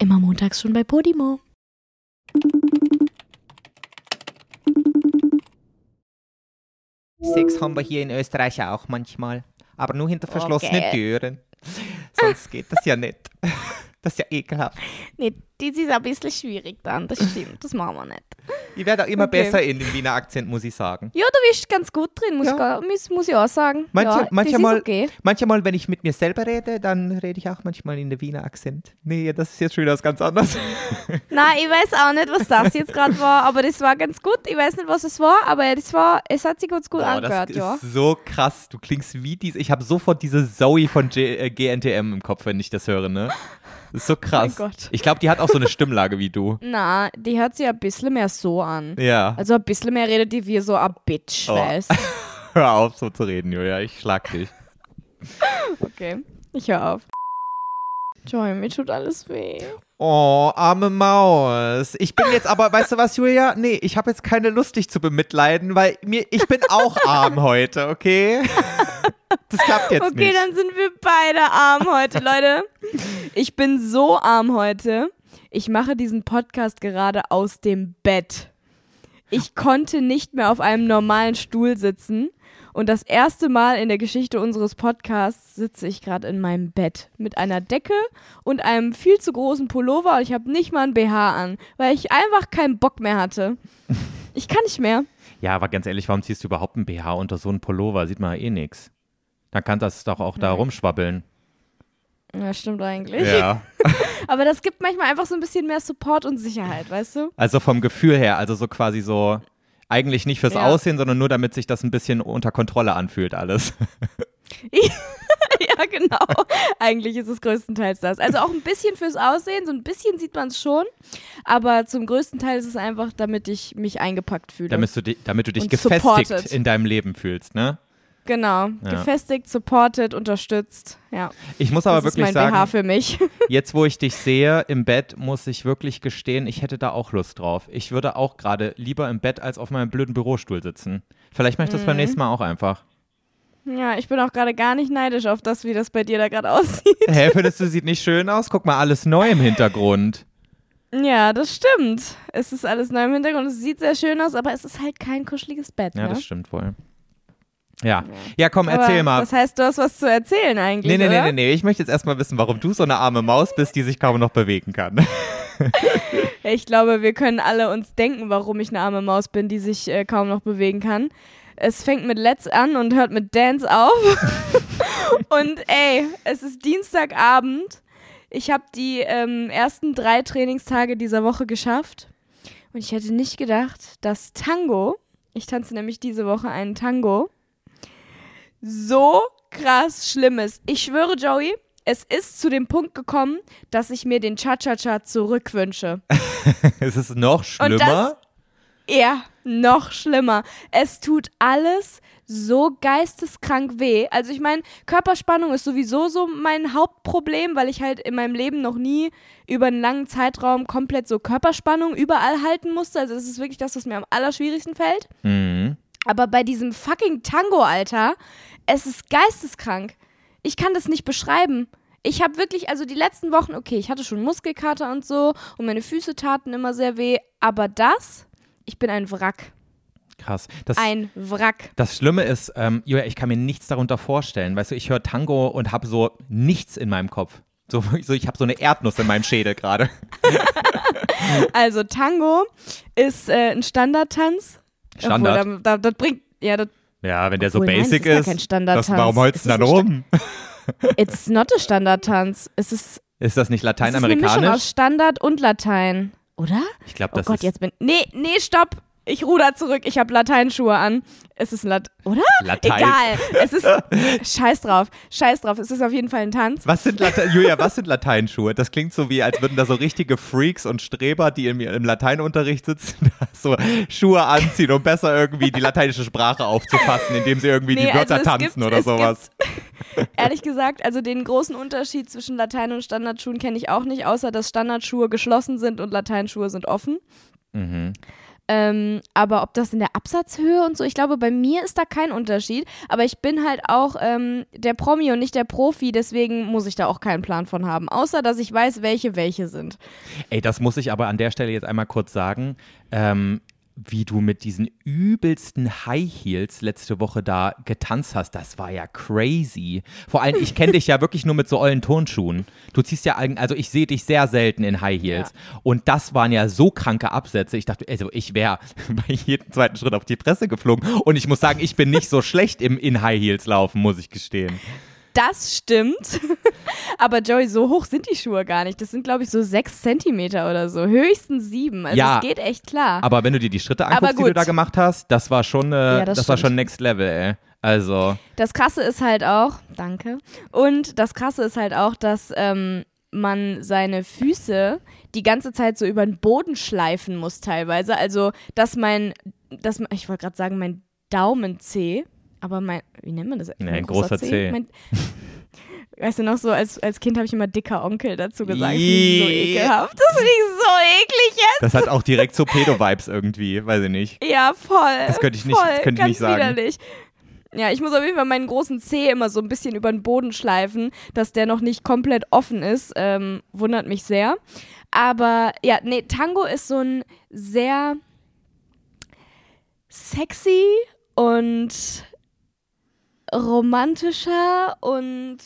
Immer montags schon bei Podimo. Sex haben wir hier in Österreich auch manchmal. Aber nur hinter verschlossenen Okay. Türen. Sonst geht das ja nicht. Das ist ja ekelhaft. Nee, das ist ein bisschen schwierig dann, das stimmt, das machen wir nicht. Ich werde auch immer Okay. besser in den Wiener Akzent, muss ich sagen. Ja, du bist ganz gut drin, muss, Ja. ich, gar- muss, muss ich auch sagen. Manche, ja, manchmal, okay. manchmal, wenn ich mit mir selber rede, dann rede ich auch manchmal in der Wiener Akzent. Nee, das ist jetzt schon wieder was ganz anderes. Nein, ich weiß auch nicht, was das jetzt gerade war, aber das war ganz gut. Ich weiß nicht, was es war, aber das war, es hat sich ganz gut Boah, angehört, das ja. ist so krass. Du klingst wie dies. Ich habe sofort diese Zoe von G äh, GNTM im Kopf, wenn ich das höre, ne? Das ist so krass. Oh Gott. Ich glaube, die hat auch so eine Stimmlage wie du. Na, die hört sich ein bisschen mehr so an. Ja. Also ein bisschen mehr redet die wie so ein Bitch, Oh. weißt Hör auf, so zu reden, Julia. Ich schlag dich. Okay, ich höre auf. Joy, mir tut alles weh. Oh, arme Maus. Ich bin jetzt aber, weißt du was, Julia? Nee, ich habe jetzt keine Lust, dich zu bemitleiden, weil mir, ich bin auch arm heute, okay? Das klappt jetzt Okay, nicht. dann sind wir beide arm heute, Leute. Ich bin so arm heute. Ich mache diesen Podcast gerade aus dem Bett. Ich konnte nicht mehr auf einem normalen Stuhl sitzen. Und das erste Mal in der Geschichte unseres Podcasts sitze ich gerade in meinem Bett mit einer Decke und einem viel zu großen Pullover und ich habe nicht mal ein BH an, weil ich einfach keinen Bock mehr hatte. Ich kann nicht mehr. Ja, aber ganz ehrlich, warum ziehst du überhaupt ein BH unter so einen Pullover? Sieht man eh nix. Dann kann das doch auch da rumschwabbeln. Ja, stimmt eigentlich. Ja. Aber das gibt manchmal einfach so ein bisschen mehr Support und Sicherheit, weißt du? Also vom Gefühl her, also so quasi so, eigentlich nicht fürs Ja. Aussehen, sondern nur damit sich das ein bisschen unter Kontrolle anfühlt alles. ja, genau. Eigentlich ist es größtenteils das. Also auch ein bisschen fürs Aussehen, so ein bisschen sieht man es schon. Aber zum größten Teil ist es einfach, damit ich mich eingepackt fühle. damit, du, di- damit du dich gefestigt supported. in deinem Leben fühlst, ne? Genau. Gefestigt, supported, unterstützt. Ja. Ich muss aber das wirklich ist mein BH sagen, für mich. jetzt wo ich dich sehe im Bett, muss ich wirklich gestehen, ich hätte da auch Lust drauf. Ich würde auch gerade lieber im Bett als auf meinem blöden Bürostuhl sitzen. Vielleicht mache ich das beim Mhm. nächsten Mal auch einfach. ja, ich bin auch gerade gar nicht neidisch auf das, wie das bei dir da gerade aussieht. Hä, findest du, sieht nicht schön aus? Guck mal, alles neu im Hintergrund. Ja, das stimmt. Es ist alles neu im Hintergrund. Es sieht sehr schön aus, aber es ist halt kein kuscheliges Bett. Ja, ne? das stimmt wohl. Ja, ja komm, Aber erzähl mal. Das heißt, du hast was zu erzählen eigentlich, Nee, nee, nee, oder? nee, nee. Ich möchte jetzt erstmal wissen, warum du so eine arme Maus bist, die sich kaum noch bewegen kann. Ich glaube, wir können alle uns denken, warum ich eine arme Maus bin, die sich äh, kaum noch bewegen kann. Es fängt mit Let's an und hört mit Dance auf. und ey, es ist Dienstagabend. Ich habe die ähm, ersten drei Trainingstage dieser Woche geschafft. Und ich hätte nicht gedacht, dass Tango, ich tanze nämlich diese Woche einen Tango, so krass schlimm ist. Ich schwöre, Joey, es ist zu dem Punkt gekommen, dass ich mir den Cha-Cha-Cha zurückwünsche. es ist noch schlimmer. Ja, noch schlimmer. Es tut alles so geisteskrank weh. Also ich meine, Körperspannung ist sowieso so mein Hauptproblem, weil ich halt in meinem Leben noch nie über einen langen Zeitraum komplett so Körperspannung überall halten musste. Also das ist wirklich das, was mir am allerschwierigsten fällt. Mhm. Aber bei diesem fucking Tango, Alter, es ist geisteskrank. Ich kann das nicht beschreiben. Ich habe wirklich, also die letzten Wochen, okay, ich hatte schon Muskelkater und so und meine Füße taten immer sehr weh, aber das, ich bin ein Wrack. Krass. Das, Ein Wrack. das Schlimme ist, ähm, Julia, ich kann mir nichts darunter vorstellen. Weißt du, ich höre Tango und habe so nichts in meinem Kopf. So, so ich habe so eine Erdnuss in meinem Schädel gerade. Also Tango ist äh, ein Standardtanz. Standard. Obwohl, da, da, das bringt, ja, das, Ja, wenn der so Obwohl, nein, basic ist gar ist. kein Standardtanz. das, warum holst du Es dann ist ein rum? it's not a Standardtanz. Es ist, Ist das nicht es ist eine Mischung lateinamerikanisch? aus Standard und Latein. Oder? Ich glaube, Oh das Gott, ist jetzt bin. Nee, nee, stopp. Ich ruder zurück. Ich habe Lateinschuhe an. Es ist ein Lat. Oder? Latein. Egal. Es ist. Scheiß drauf. Scheiß drauf. Es ist auf jeden Fall ein Tanz. Was sind Late Julia, was sind Lateinschuhe? Das klingt so wie, als würden da so richtige Freaks und Streber, die im, im Lateinunterricht sitzen, so Schuhe anziehen, um besser irgendwie die lateinische Sprache aufzufassen, indem sie irgendwie die Nee, Wörter also tanzen gibt- oder sowas. Gibt, ehrlich gesagt, also den großen Unterschied zwischen Latein- und Standardschuhen kenne ich auch nicht, außer dass Standardschuhe geschlossen sind und Lateinschuhe sind offen. Mhm. Ähm, aber ob das in der Absatzhöhe und so, ich glaube, bei mir ist da kein Unterschied. Aber ich bin halt auch ähm, der Promi und nicht der Profi, deswegen muss ich da auch keinen Plan von haben. Außer, dass ich weiß, welche welche sind. Ey, das muss ich aber an der Stelle jetzt einmal kurz sagen. Ähm, wie du mit diesen übelsten High Heels letzte Woche da getanzt hast, das war ja crazy. Vor allem, ich kenne dich ja wirklich nur mit so ollen Turnschuhen. Du ziehst ja, also ich sehe dich sehr selten in High Heels. Ja. Und das waren ja so kranke Absätze. Ich dachte, also ich wäre bei jedem zweiten Schritt auf die Presse geflogen. Und ich muss sagen, ich bin nicht so schlecht im in High Heels laufen, muss ich gestehen. Das stimmt. Aber Joey, so hoch sind die Schuhe gar nicht. Das sind, glaube ich, so sechs Zentimeter oder so. Höchstens sieben. Also ja, es geht echt klar. Aber wenn du dir die Schritte anguckst, die du da gemacht hast, das war schon, äh, ja, das, das war schon Next Level, ey. Also. Das Krasse ist halt auch, danke. Und das Krasse ist halt auch, dass ähm, man seine Füße die ganze Zeit so über den Boden schleifen muss teilweise. Also, dass mein, dass, ich wollte gerade sagen, mein Daumenzeh aber mein, wie nennt man das? Nee, ein großer, großer C. Mein, weißt du noch so, als, als Kind habe ich immer dicker Onkel dazu gesagt. Iii. so ekelhaft. Das finde ich so eklig jetzt. Das hat auch direkt so Pedo-Vibes irgendwie, weiß ich nicht. Ja, voll. Das könnte ich nicht, voll, das könnte ich nicht sagen. Widerlich. Ja, ich muss auf jeden Fall meinen großen Zeh immer so ein bisschen über den Boden schleifen, dass der noch nicht komplett offen ist. Ähm, wundert mich sehr. Aber ja, nee, Tango ist so ein sehr sexy und romantischer und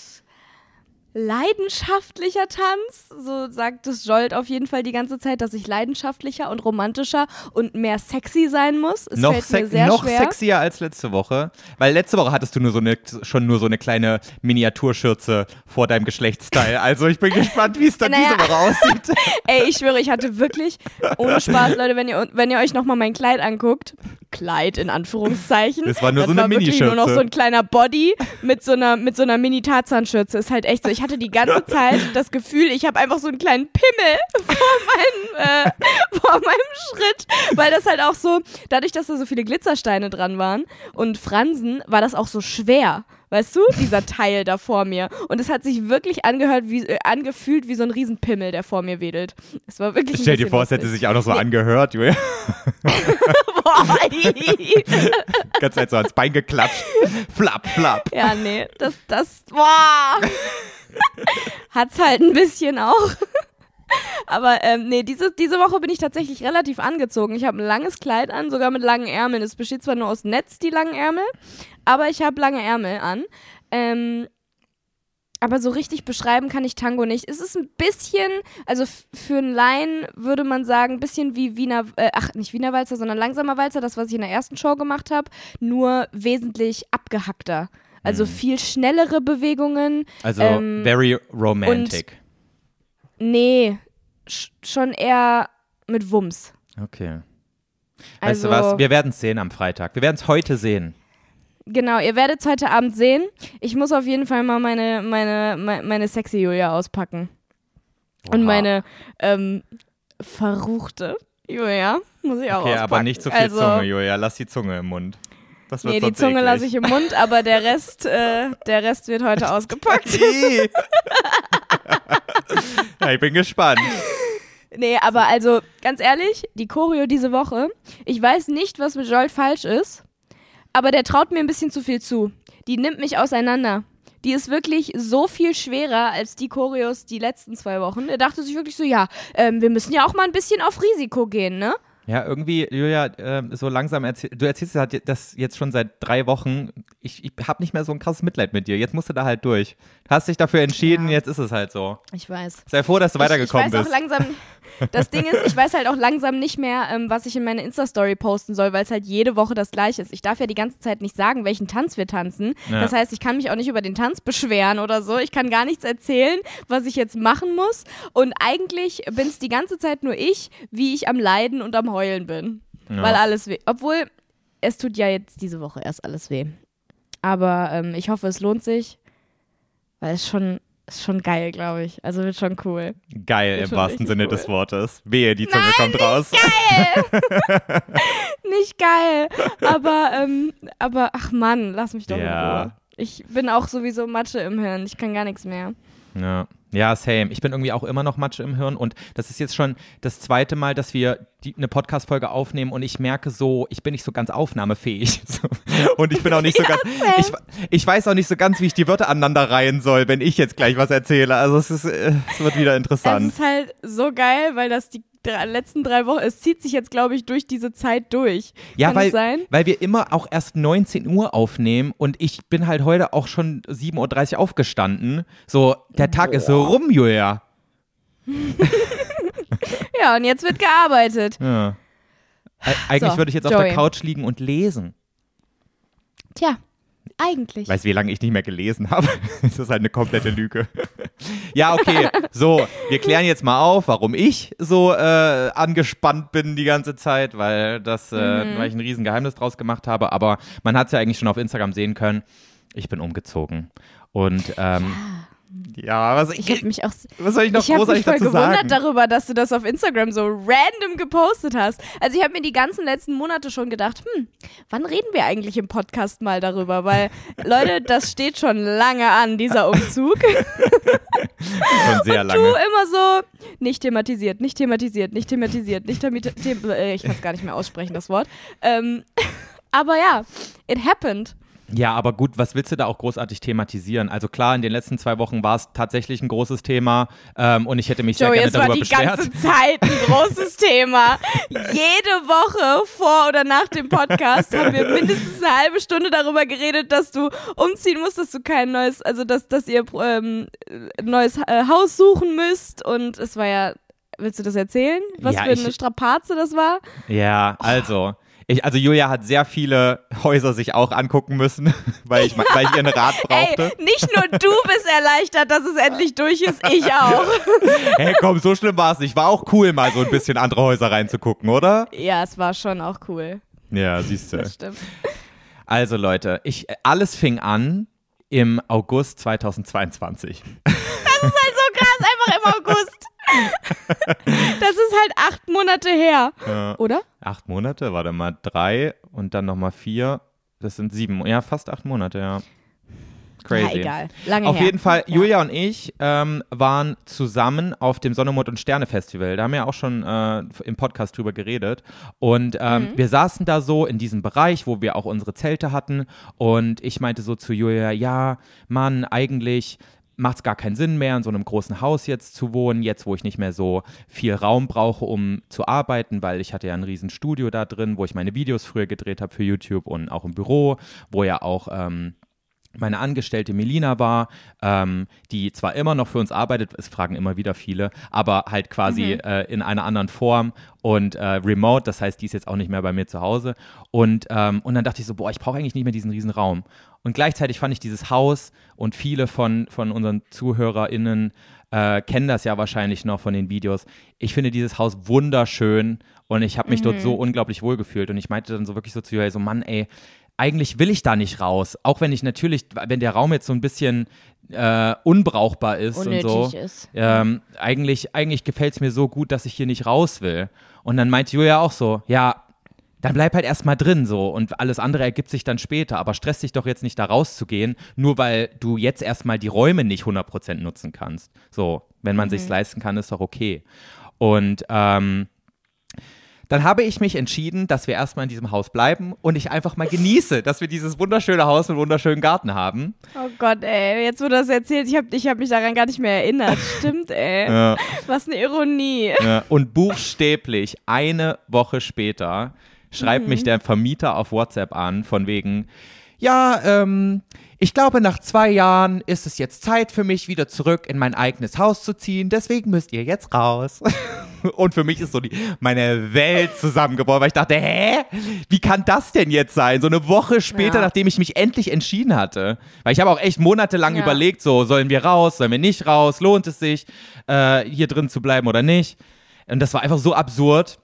leidenschaftlicher Tanz. So sagt es Jolt auf jeden Fall die ganze Zeit, dass ich leidenschaftlicher und romantischer und mehr sexy sein muss. Es noch, se noch sexier als letzte Woche. Weil letzte Woche hattest du nur so eine, schon nur so eine kleine Miniaturschürze vor deinem Geschlechtsteil. Also ich bin gespannt, wie es dann naja. diese Woche aussieht. Ey, ich schwöre, ich hatte wirklich, ohne Spaß, Leute, wenn ihr, wenn ihr euch nochmal mein Kleid anguckt, Kleid in Anführungszeichen. Das war nur das so eine war Minischürze. nur noch so ein kleiner Body mit so einer, mit so einer Mini-Tarzan-Schürze. Ist halt echt so. Ich hatte die ganze Zeit das Gefühl, ich habe einfach so einen kleinen Pimmel vor meinem, äh, vor meinem Schritt, weil das halt auch so, dadurch, dass da so viele Glitzersteine dran waren und Fransen, war das auch so schwer. Weißt du, dieser Teil da vor mir. Und es hat sich wirklich angehört, wie, äh, angefühlt wie so ein Riesenpimmel, der vor mir wedelt. Es war wirklich. Stell dir vor, es hätte sich auch noch so nee. angehört, Julia. Ganz halt so ans Bein geklatscht. Flapp, flapp. Ja, nee, das, das, boah. Hat's halt ein bisschen auch. Aber ähm, nee, diese, diese Woche bin ich tatsächlich relativ angezogen. Ich habe ein langes Kleid an, sogar mit langen Ärmeln. Es besteht zwar nur aus Netz, die langen Ärmel, aber ich habe lange Ärmel an. Ähm, aber so richtig beschreiben kann ich Tango nicht. Es ist ein bisschen, also für einen Laien würde man sagen, ein bisschen wie Wiener, äh, ach, nicht Wiener Walzer, sondern langsamer Walzer, das, was ich in der ersten Show gemacht habe, nur wesentlich abgehackter. Also mhm. viel schnellere Bewegungen. Also ähm, very romantic. Nee, schon eher mit Wumms. Okay. Weißt also, du was? Wir werden es sehen am Freitag. Wir werden es heute sehen. Genau, ihr werdet es heute Abend sehen. Ich muss auf jeden Fall mal meine, meine, meine, sexy Julia auspacken. Oha. Und meine ähm, verruchte Julia muss ich auch okay, auspacken. aber nicht zu so viel also, Zunge, Julia. Lass die Zunge im Mund. Das wird nee, die Zunge lasse ich im Mund, aber der Rest, äh, der Rest wird heute ausgepackt. ja, ich bin gespannt. Nee, aber also ganz ehrlich, die Choreo diese Woche, ich weiß nicht, was mit Joel falsch ist, aber der traut mir ein bisschen zu viel zu. Die nimmt mich auseinander. Die ist wirklich so viel schwerer als die Choreos die letzten zwei Wochen. Er dachte sich wirklich so, ja, ähm, wir müssen ja auch mal ein bisschen auf Risiko gehen, ne? Ja, irgendwie, Julia, äh, so langsam erzähl du erzählst das jetzt schon seit drei Wochen. Ich, ich habe nicht mehr so ein krasses Mitleid mit dir. Jetzt musst du da halt durch. Du hast dich dafür entschieden, ja. jetzt ist es halt so. Ich weiß. Sei froh, dass du weitergekommen ich, ich weiß bist. Auch langsam, das Ding ist, ich weiß halt auch langsam nicht mehr, ähm, was ich in meine Insta-Story posten soll, weil es halt jede Woche das gleiche ist. Ich darf ja die ganze Zeit nicht sagen, welchen Tanz wir tanzen. Ja. Das heißt, ich kann mich auch nicht über den Tanz beschweren oder so. Ich kann gar nichts erzählen, was ich jetzt machen muss. Und eigentlich bin es die ganze Zeit nur ich, wie ich am Leiden und am Heulen bin. Ja. Weil alles weh. Obwohl, es tut ja jetzt diese Woche erst alles weh. Aber ähm, ich hoffe, es lohnt sich, weil es schon ist schon geil, glaube ich. Also wird schon cool. Geil wird im wahrsten Sinne cool. des Wortes. Wehe, die Zunge Nein, kommt nicht raus. Geil! nicht geil. Aber, ähm, aber ach Mann, lass mich doch ja. in Ruhe. Ich bin auch sowieso Matsche im Hirn. Ich kann gar nichts mehr. Ja. Ja, same. Ich bin irgendwie auch immer noch Matsche im Hirn und das ist jetzt schon das zweite Mal, dass wir die, eine Podcast-Folge aufnehmen und ich merke so, ich bin nicht so ganz aufnahmefähig. So. Und ich bin auch nicht so ganz, ich, ich weiß auch nicht so ganz, wie ich die Wörter aneinander reihen soll, wenn ich jetzt gleich was erzähle. Also es, ist, äh, es wird wieder interessant. Es ist halt so geil, weil das die drei, letzten drei Wochen, es zieht sich jetzt, glaube ich, durch diese Zeit durch. Ja, Kann weil, es sein? weil wir immer auch erst 19 Uhr aufnehmen und ich bin halt heute auch schon 7.30 Uhr aufgestanden. So, der Tag ist so rum, Julia. Ja, und jetzt wird gearbeitet. Ja. Eigentlich So, würde ich jetzt auf Joey. der Couch liegen und lesen. Tja, eigentlich. Weißt du, wie lange ich nicht mehr gelesen habe? das ist halt eine komplette Lüge. ja, okay. So, wir klären jetzt mal auf, warum ich so äh, angespannt bin die ganze Zeit, weil das, äh, Mhm. weil ich ein riesen Geheimnis draus gemacht habe. Aber man hat es ja eigentlich schon auf Instagram sehen können. Ich bin umgezogen. Und ähm, ja, was, Ich habe mich auch was soll ich noch ich habe mich großartig voll dazu gewundert sagen? darüber, dass du das auf Instagram so random gepostet hast. Also ich habe mir die ganzen letzten Monate schon gedacht, hm, wann reden wir eigentlich im Podcast mal darüber? Weil, Leute, das steht schon lange an, dieser Umzug. Schon sehr Du lange. immer so, nicht thematisiert, nicht thematisiert, nicht thematisiert, nicht thematisiert. Äh, ich kann es gar nicht mehr aussprechen, das Wort. Ähm, aber ja, it happened. Ja, aber gut, was willst du da auch großartig thematisieren? Also klar, in den letzten zwei Wochen war es tatsächlich ein großes Thema ähm, und ich hätte mich sehr Joey, gerne es war die beschwert. ganze Zeit ein großes Thema. Jede Woche vor oder nach dem Podcast haben wir mindestens eine halbe Stunde darüber geredet, dass du umziehen musst, dass du kein neues, also dass, dass ihr ähm, ein neues äh, Haus suchen müsst. Und es war ja, willst du das erzählen? Was Ja, für ich- eine Strapaze das war? Ja, also. Ich, also Julia hat sehr viele Häuser sich auch angucken müssen, weil ich, weil ich ihren Rat brauchte. Ey, nicht nur du bist erleichtert, dass es endlich durch ist, ich auch. Hey, komm, so schlimm war es nicht. War auch cool, mal so ein bisschen andere Häuser reinzugucken, oder? Ja, es war schon auch cool. Ja, siehst du. Das stimmt. Also Leute, ich, alles fing an im August 2022. Das ist halt so krass, einfach im August. Das ist halt acht Monate her. Ja. Oder? Acht Monate, warte mal, drei und dann nochmal vier. Das sind sieben, ja, fast acht Monate, ja. Crazy. Ja, egal. Lange Auf her. jeden Fall, Ja. Julia und ich ähm, waren zusammen auf dem Sonne, Mond und Sterne Festival. Da haben wir ja auch schon äh, im Podcast drüber geredet. Und ähm, Mhm. wir saßen da so in diesem Bereich, wo wir auch unsere Zelte hatten. Und ich meinte so zu Julia, ja, Mann, eigentlich macht es gar keinen Sinn mehr, in so einem großen Haus jetzt zu wohnen, jetzt wo ich nicht mehr so viel Raum brauche, um zu arbeiten, weil ich hatte ja ein riesen Studio da drin, wo ich meine Videos früher gedreht habe für YouTube und auch im Büro, wo ja auch ähm, meine Angestellte Melina war, ähm, die zwar immer noch für uns arbeitet, es fragen immer wieder viele, aber halt quasi äh, in einer anderen Form und äh, remote, das heißt, die ist jetzt auch nicht mehr bei mir zu Hause. Und, ähm, und dann dachte ich so, boah, ich brauche eigentlich nicht mehr diesen riesen Raum. Und gleichzeitig fand ich dieses Haus und viele von, von unseren ZuhörerInnen äh, kennen das ja wahrscheinlich noch von den Videos. Ich finde dieses Haus wunderschön und ich habe mich dort so unglaublich wohl gefühlt. Und ich meinte dann so wirklich so zu ihr, so Mann, ey, eigentlich will ich da nicht raus. Auch wenn ich natürlich, wenn der Raum jetzt so ein bisschen äh, unbrauchbar ist und so. Unnötig ist. Ähm, eigentlich eigentlich gefällt es mir so gut, dass ich hier nicht raus will. Und dann meinte Julia auch so, ja, dann bleib halt erstmal drin so und alles andere ergibt sich dann später. Aber stress dich doch jetzt nicht da rauszugehen, nur weil du jetzt erstmal die Räume nicht 100% nutzen kannst. So, wenn man sich's leisten kann, ist doch okay. Und ähm, dann habe ich mich entschieden, dass wir erstmal in diesem Haus bleiben und ich einfach mal genieße, dass wir dieses wunderschöne Haus mit wunderschönen Garten haben. Oh Gott, ey, jetzt wo du das erzählst, ich habe ich hab mich daran gar nicht mehr erinnert. Stimmt, ey. Ja. Was eine Ironie. Ja, und buchstäblich eine Woche später schreibt mich der Vermieter auf WhatsApp an, von wegen, ja, ähm, ich glaube, nach zwei Jahren ist es jetzt Zeit für mich, wieder zurück in mein eigenes Haus zu ziehen. Deswegen müsst ihr jetzt raus. Und für mich ist so die, meine Welt zusammengebrochen, weil ich dachte, hä? Wie kann das denn jetzt sein? So eine Woche später, Ja. nachdem ich mich endlich entschieden hatte. Weil ich habe auch echt monatelang Ja. überlegt, so, sollen wir raus, sollen wir nicht raus? Lohnt es sich, äh, hier drin zu bleiben oder nicht? Und das war einfach so absurd.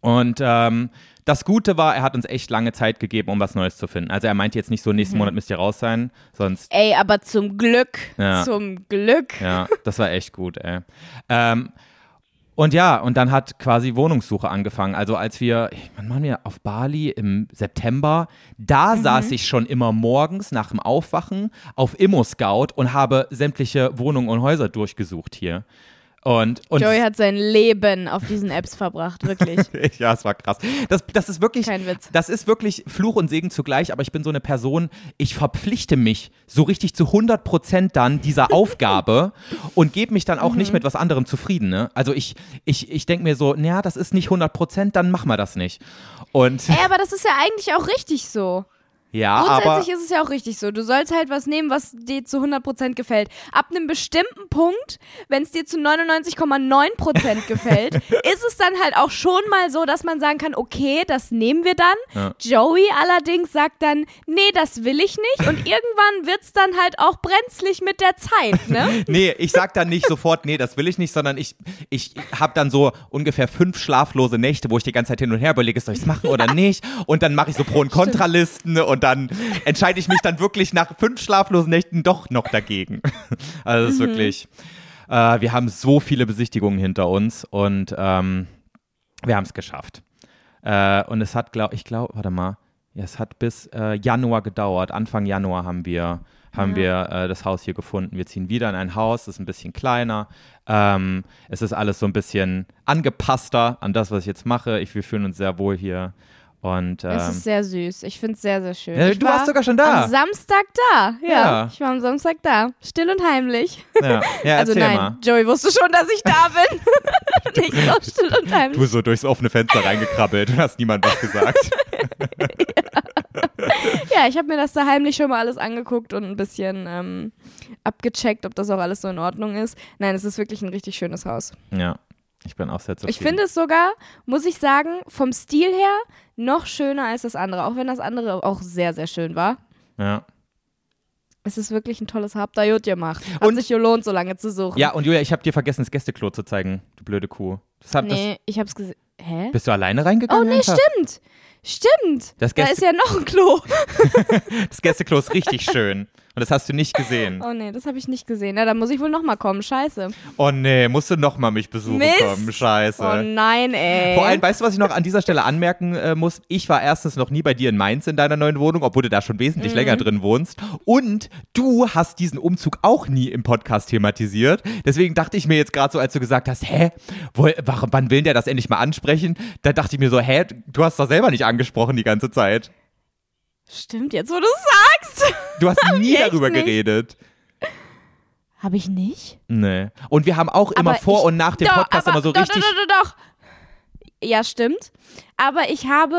Und ähm, das Gute war, er hat uns echt lange Zeit gegeben, um was Neues zu finden. Also er meinte jetzt nicht so, nächsten Monat müsst ihr raus sein, sonst, Ey, aber zum Glück, Ja. zum Glück. ja, das war echt gut, ey. Ähm, und ja, und dann hat quasi Wohnungssuche angefangen. Also als wir, wann waren wir auf Bali im September, da saß ich schon immer morgens nach dem Aufwachen auf Immo Scout und habe sämtliche Wohnungen und Häuser durchgesucht hier. Und, und Joey hat sein Leben auf diesen Apps verbracht, wirklich. ja, es war krass. Das, das ist wirklich, Kein Witz. das ist wirklich Fluch und Segen zugleich, aber ich bin so eine Person, ich verpflichte mich so richtig zu 100 Prozent dann dieser Aufgabe und gebe mich dann auch Mhm. nicht mit was anderem zufrieden. Ne? Also ich, ich, ich denke mir so, naja, das ist nicht 100 Prozent, dann machen wir das nicht. Und Ey, aber das ist ja eigentlich auch richtig so. Ja, aber Grundsätzlich ist es ja auch richtig so. Du sollst halt was nehmen, was dir zu 100% gefällt. Ab einem bestimmten Punkt, wenn es dir zu 99,9% gefällt, ist es dann halt auch schon mal so, dass man sagen kann, okay, das nehmen wir dann. Ja. Joey allerdings sagt dann, nee, das will ich nicht. Und irgendwann wird es dann halt auch brenzlig mit der Zeit, ne? nee, ich sag dann nicht sofort, nee, das will ich nicht, sondern ich, ich habe dann so ungefähr fünf schlaflose Nächte, wo ich die ganze Zeit hin und her überlege, soll ich es machen oder nicht? Und dann mache ich so Pro- und Kontralisten und dann entscheide ich mich dann wirklich nach fünf schlaflosen Nächten doch noch dagegen. Also es ist wirklich, äh, wir haben so viele Besichtigungen hinter uns und ähm, wir haben es geschafft. Äh, und es hat, glaube ich, glaube, warte mal, ja, es hat bis äh, Januar gedauert. Anfang Januar haben wir, haben wir äh, das Haus hier gefunden. Wir ziehen wieder in ein Haus, das ist ein bisschen kleiner. Ähm, es ist alles so ein bisschen angepasster an das, was ich jetzt mache. Ich, wir fühlen uns sehr wohl hier. Und Es ähm, ist sehr süß. Ich finde es sehr, sehr schön. Ja, du war warst sogar schon da. Am Samstag da. Ja, Ja. ich war am Samstag da. Still und heimlich. ja, ja also nein, mal. Joey wusste schon, dass ich da bin. Nicht so still und heimlich. Du so durchs offene Fenster reingekrabbelt und hast niemand was gesagt. Ja, ich habe mir das da heimlich schon mal alles angeguckt und ein bisschen ähm, abgecheckt, ob das auch alles so in Ordnung ist. Nein, es ist wirklich ein richtig schönes Haus. ja, ich bin auch sehr zufrieden. Ich finde es sogar, muss ich sagen, vom Stil her noch schöner als das andere. Auch wenn das andere auch sehr, sehr schön war. Ja. Es ist wirklich ein tolles Habt da gut gemacht. Hat Und- sich gelohnt, so lange zu suchen. ja, und Julia, ich habe dir vergessen, das Gästeklo zu zeigen, du blöde Kuh. Das hab, Nee, ich hab's gesehen. Hä? das, bist du alleine Oh reingegangen? nee, einfach? stimmt. Stimmt. Das da Gäste- ist ja noch ein Klo. Das Gästeklo ist richtig schön. Und das hast du nicht gesehen. Oh nee, das habe ich nicht gesehen. Na, da muss ich wohl nochmal kommen. Scheiße. Oh nee, musst du nochmal mich besuchen Mist. kommen. Scheiße. Oh nein, ey. Vor allem, weißt du, was ich noch an dieser Stelle anmerken äh, muss? Ich war erstens noch nie bei dir in Mainz in deiner neuen Wohnung, obwohl du da schon wesentlich Mhm. länger drin wohnst. Und du hast diesen Umzug auch nie im Podcast thematisiert. Deswegen dachte ich mir jetzt gerade so, als du gesagt hast, hä, wo, wann will der das endlich mal ansprechen? Da dachte ich mir so, hä, du hast doch selber nicht angesprochen die ganze Zeit. Stimmt, jetzt wo du sagst. Du hast nie darüber nicht. geredet. Habe ich nicht? Nee. Und wir haben auch immer Aber vor ich- und nach dem Doch, Podcast aber, immer so doch, richtig. Doch, doch, doch, doch. Ja, stimmt. Aber ich habe,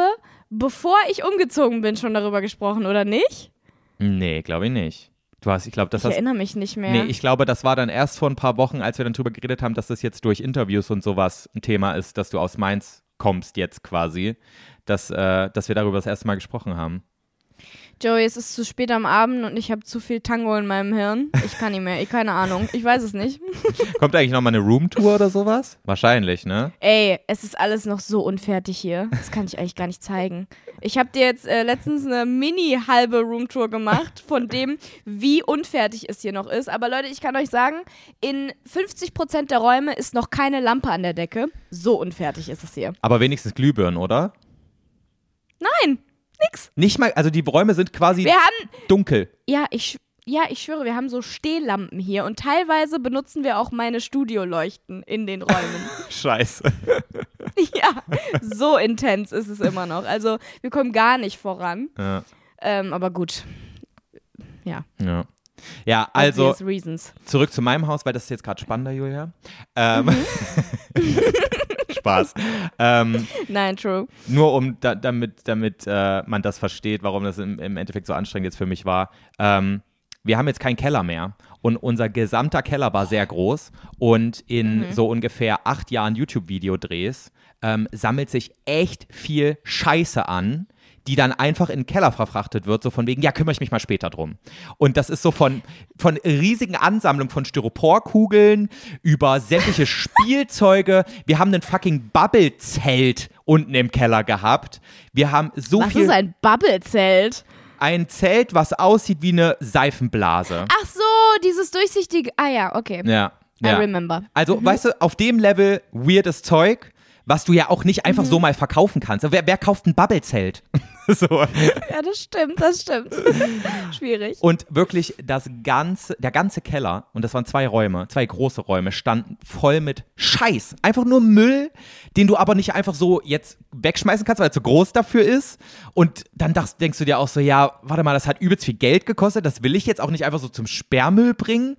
bevor ich umgezogen bin, schon darüber gesprochen, oder nicht? Nee, glaube ich nicht. Du hast, ich glaube, das Ich hast. erinnere mich nicht mehr. Nee, ich glaube, das war dann erst vor ein paar Wochen, als wir dann drüber geredet haben, dass das jetzt durch Interviews und sowas ein Thema ist, dass du aus Mainz kommst jetzt quasi, dass, äh, dass wir darüber das erste Mal gesprochen haben. Joey, es ist zu spät am Abend und ich habe zu viel Tango in meinem Hirn. Ich kann nicht mehr. Ich, keine Ahnung. Ich weiß es nicht. Kommt eigentlich nochmal eine Roomtour oder sowas? Wahrscheinlich, ne? Ey, es ist alles noch so unfertig hier. Das kann ich eigentlich gar nicht zeigen. Ich habe dir jetzt äh, letztens eine mini-halbe Roomtour gemacht von dem, wie unfertig es hier noch ist. Aber Leute, ich kann euch sagen, in 50% der Räume ist noch keine Lampe an der Decke. So unfertig ist es hier. Aber wenigstens Glühbirnen, oder? Nein, nix. Nicht mal, also die Räume sind quasi haben, dunkel. ja, ich, ja, ich schwöre, wir haben so Stehlampen hier und teilweise benutzen wir auch meine Studioleuchten in den Räumen. Scheiße. ja, so intens ist es immer noch. Also wir kommen gar nicht voran. Ja. Ähm, aber gut. Ja, Ja. Ja, also zurück zu meinem Haus, weil das ist jetzt gerade spannender, Julia. Ähm, Spaß. Ähm, Nein, true. nur um da, damit, damit äh, man das versteht, warum das im, im Endeffekt so anstrengend jetzt für mich war. Ähm, wir haben jetzt keinen Keller mehr und unser gesamter Keller war sehr groß und in so ungefähr acht Jahren YouTube-Videodrehs ähm, sammelt sich echt viel Scheiße an, die dann einfach in den Keller verfrachtet wird, so von wegen, ja, kümmere ich mich mal später drum. Und das ist so von, von riesigen Ansammlungen von Styroporkugeln über sämtliche Spielzeuge. Wir haben ein fucking Bubble-Zelt unten im Keller gehabt. Wir haben so Was viel. ist ein Bubble-Zelt? ein Zelt, was aussieht wie eine Seifenblase. Ach so, dieses durchsichtige. Ah ja, okay. Ja. I ja. remember. Also, weißt du, auf dem Level weirdes Zeug, was du ja auch nicht einfach so mal verkaufen kannst. Wer, wer kauft ein Bubble-Zelt? so. Ja, das stimmt, das stimmt. Schwierig. Und wirklich das ganze, der ganze Keller, und das waren zwei Räume, zwei große Räume, standen voll mit Scheiß. Einfach nur Müll, den du aber nicht einfach so jetzt wegschmeißen kannst, weil er zu groß dafür ist. Und dann dacht, denkst du dir auch so, ja, warte mal, das hat übelst viel Geld gekostet, das will ich jetzt auch nicht einfach so zum Sperrmüll bringen.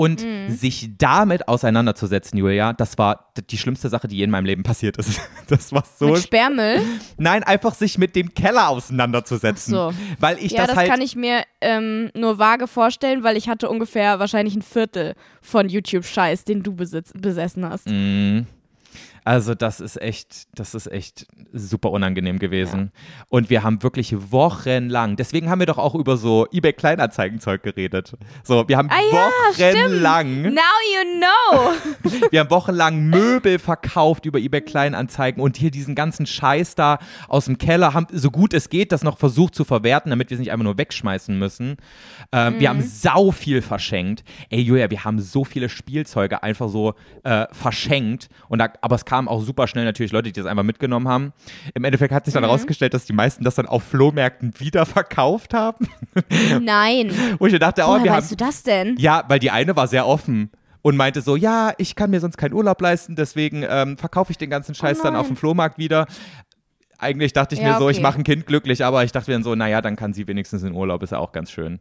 Und Mhm. sich damit auseinanderzusetzen, Julia, das war die schlimmste Sache, die je in meinem Leben passiert ist. Das war so. Mit Sperrmüll? Nein, einfach sich mit dem Keller auseinanderzusetzen. Ach so. Weil ich ja, das, das halt. kann ich mir ähm, nur vage vorstellen, weil ich hatte ungefähr wahrscheinlich ein Viertel von YouTube-Scheiß, den du besitz, besessen hast. Mhm. Also das ist echt, das ist echt super unangenehm gewesen. Und wir haben wirklich wochenlang, deswegen haben wir doch auch über so eBay Kleinanzeigenzeug geredet. So, wir haben Ah ja, wochenlang, Now you know! wir haben wochenlang Möbel verkauft über eBay Kleinanzeigen und hier diesen ganzen Scheiß da aus dem Keller, haben so gut es geht das noch versucht zu verwerten, damit wir es nicht einfach nur wegschmeißen müssen. Ähm, Wir haben sau viel verschenkt. Ey Julia, wir haben so viele Spielzeuge einfach so äh, verschenkt und da, aber es kamen auch super schnell natürlich Leute, die das einfach mitgenommen haben. Im Endeffekt hat sich dann herausgestellt, dass die meisten das dann auf Flohmärkten wieder verkauft haben. Nein. Wo ich dachte, oh, Woher wir weißt haben du das denn? ja, weil die eine war sehr offen und meinte so, ja, ich kann mir sonst keinen Urlaub leisten, deswegen ähm, verkaufe ich den ganzen Scheiß dann auf dem Flohmarkt wieder. Eigentlich dachte ich Ja, mir so, ich okay. mache ein Kind glücklich, aber ich dachte mir dann so, naja, dann kann sie wenigstens in Urlaub, ist ja auch ganz schön.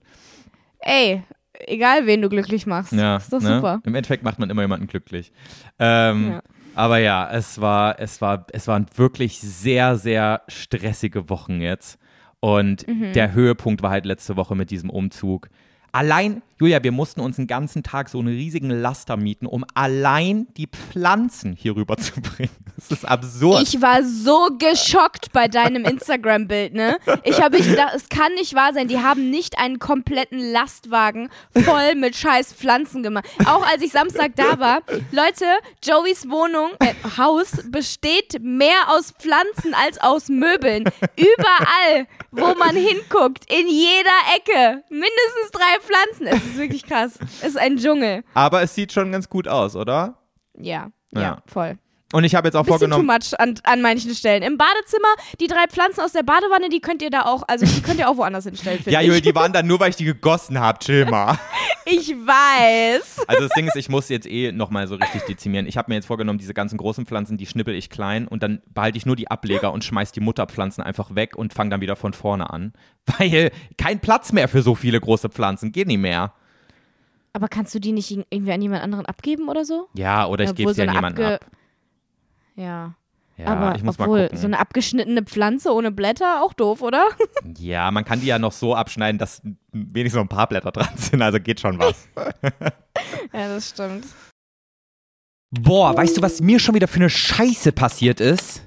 Ey, egal wen du glücklich machst. Ja, ist doch ne? super. Im Endeffekt macht man immer jemanden glücklich. Ähm, Ja. Aber ja, es war, es war, es waren wirklich sehr, sehr stressige Wochen jetzt. Und Mhm. der Höhepunkt war halt letzte Woche mit diesem Umzug. Allein, Julia, wir mussten uns einen ganzen Tag so einen riesigen Laster mieten, um allein die Pflanzen hier rüber zu bringen. Das ist absurd. Ich war so geschockt bei deinem Instagram-Bild, ne? Ich habe gedacht, es kann nicht wahr sein. Die haben nicht einen kompletten Lastwagen voll mit scheiß Pflanzen gemacht. Auch als ich Samstag da war. Leute, Joeys Wohnung, äh, Haus besteht mehr aus Pflanzen als aus Möbeln. Überall, wo man hinguckt, in jeder Ecke. Mindestens drei Pflanzen. Es ist wirklich krass. Es ist ein Dschungel. Aber es sieht schon ganz gut aus, oder? Ja, ja, Ja. voll. Und ich habe jetzt auch Bisschen too vorgenommen. much an, an manchen Stellen. Im Badezimmer, die drei Pflanzen aus der Badewanne, die könnt ihr da auch, also die könnt ihr auch woanders hinstellen, Ja, ich. Julia, die waren dann nur, weil ich die gegossen habe. Chill mal. Ich weiß. Also das Ding ist, ich muss jetzt eh nochmal so richtig dezimieren. Ich habe mir jetzt vorgenommen, diese ganzen großen Pflanzen, die schnippel ich klein und dann behalte ich nur die Ableger und schmeiß die Mutterpflanzen einfach weg und fange dann wieder von vorne an. Weil kein Platz mehr für so viele große Pflanzen. Geht nicht mehr. Aber kannst du die nicht irgendwie an jemand anderen abgeben oder so? Ja, oder ich gebe sie so an jemanden ab. Ja. Ja, aber ich muss obwohl, mal gucken. so eine abgeschnittene Pflanze ohne Blätter, auch doof, oder? ja, man kann die ja noch so abschneiden, dass wenigstens noch ein paar Blätter dran sind. Also geht schon was. ja, das stimmt. Boah, weißt du, was mir schon wieder für eine Scheiße passiert ist?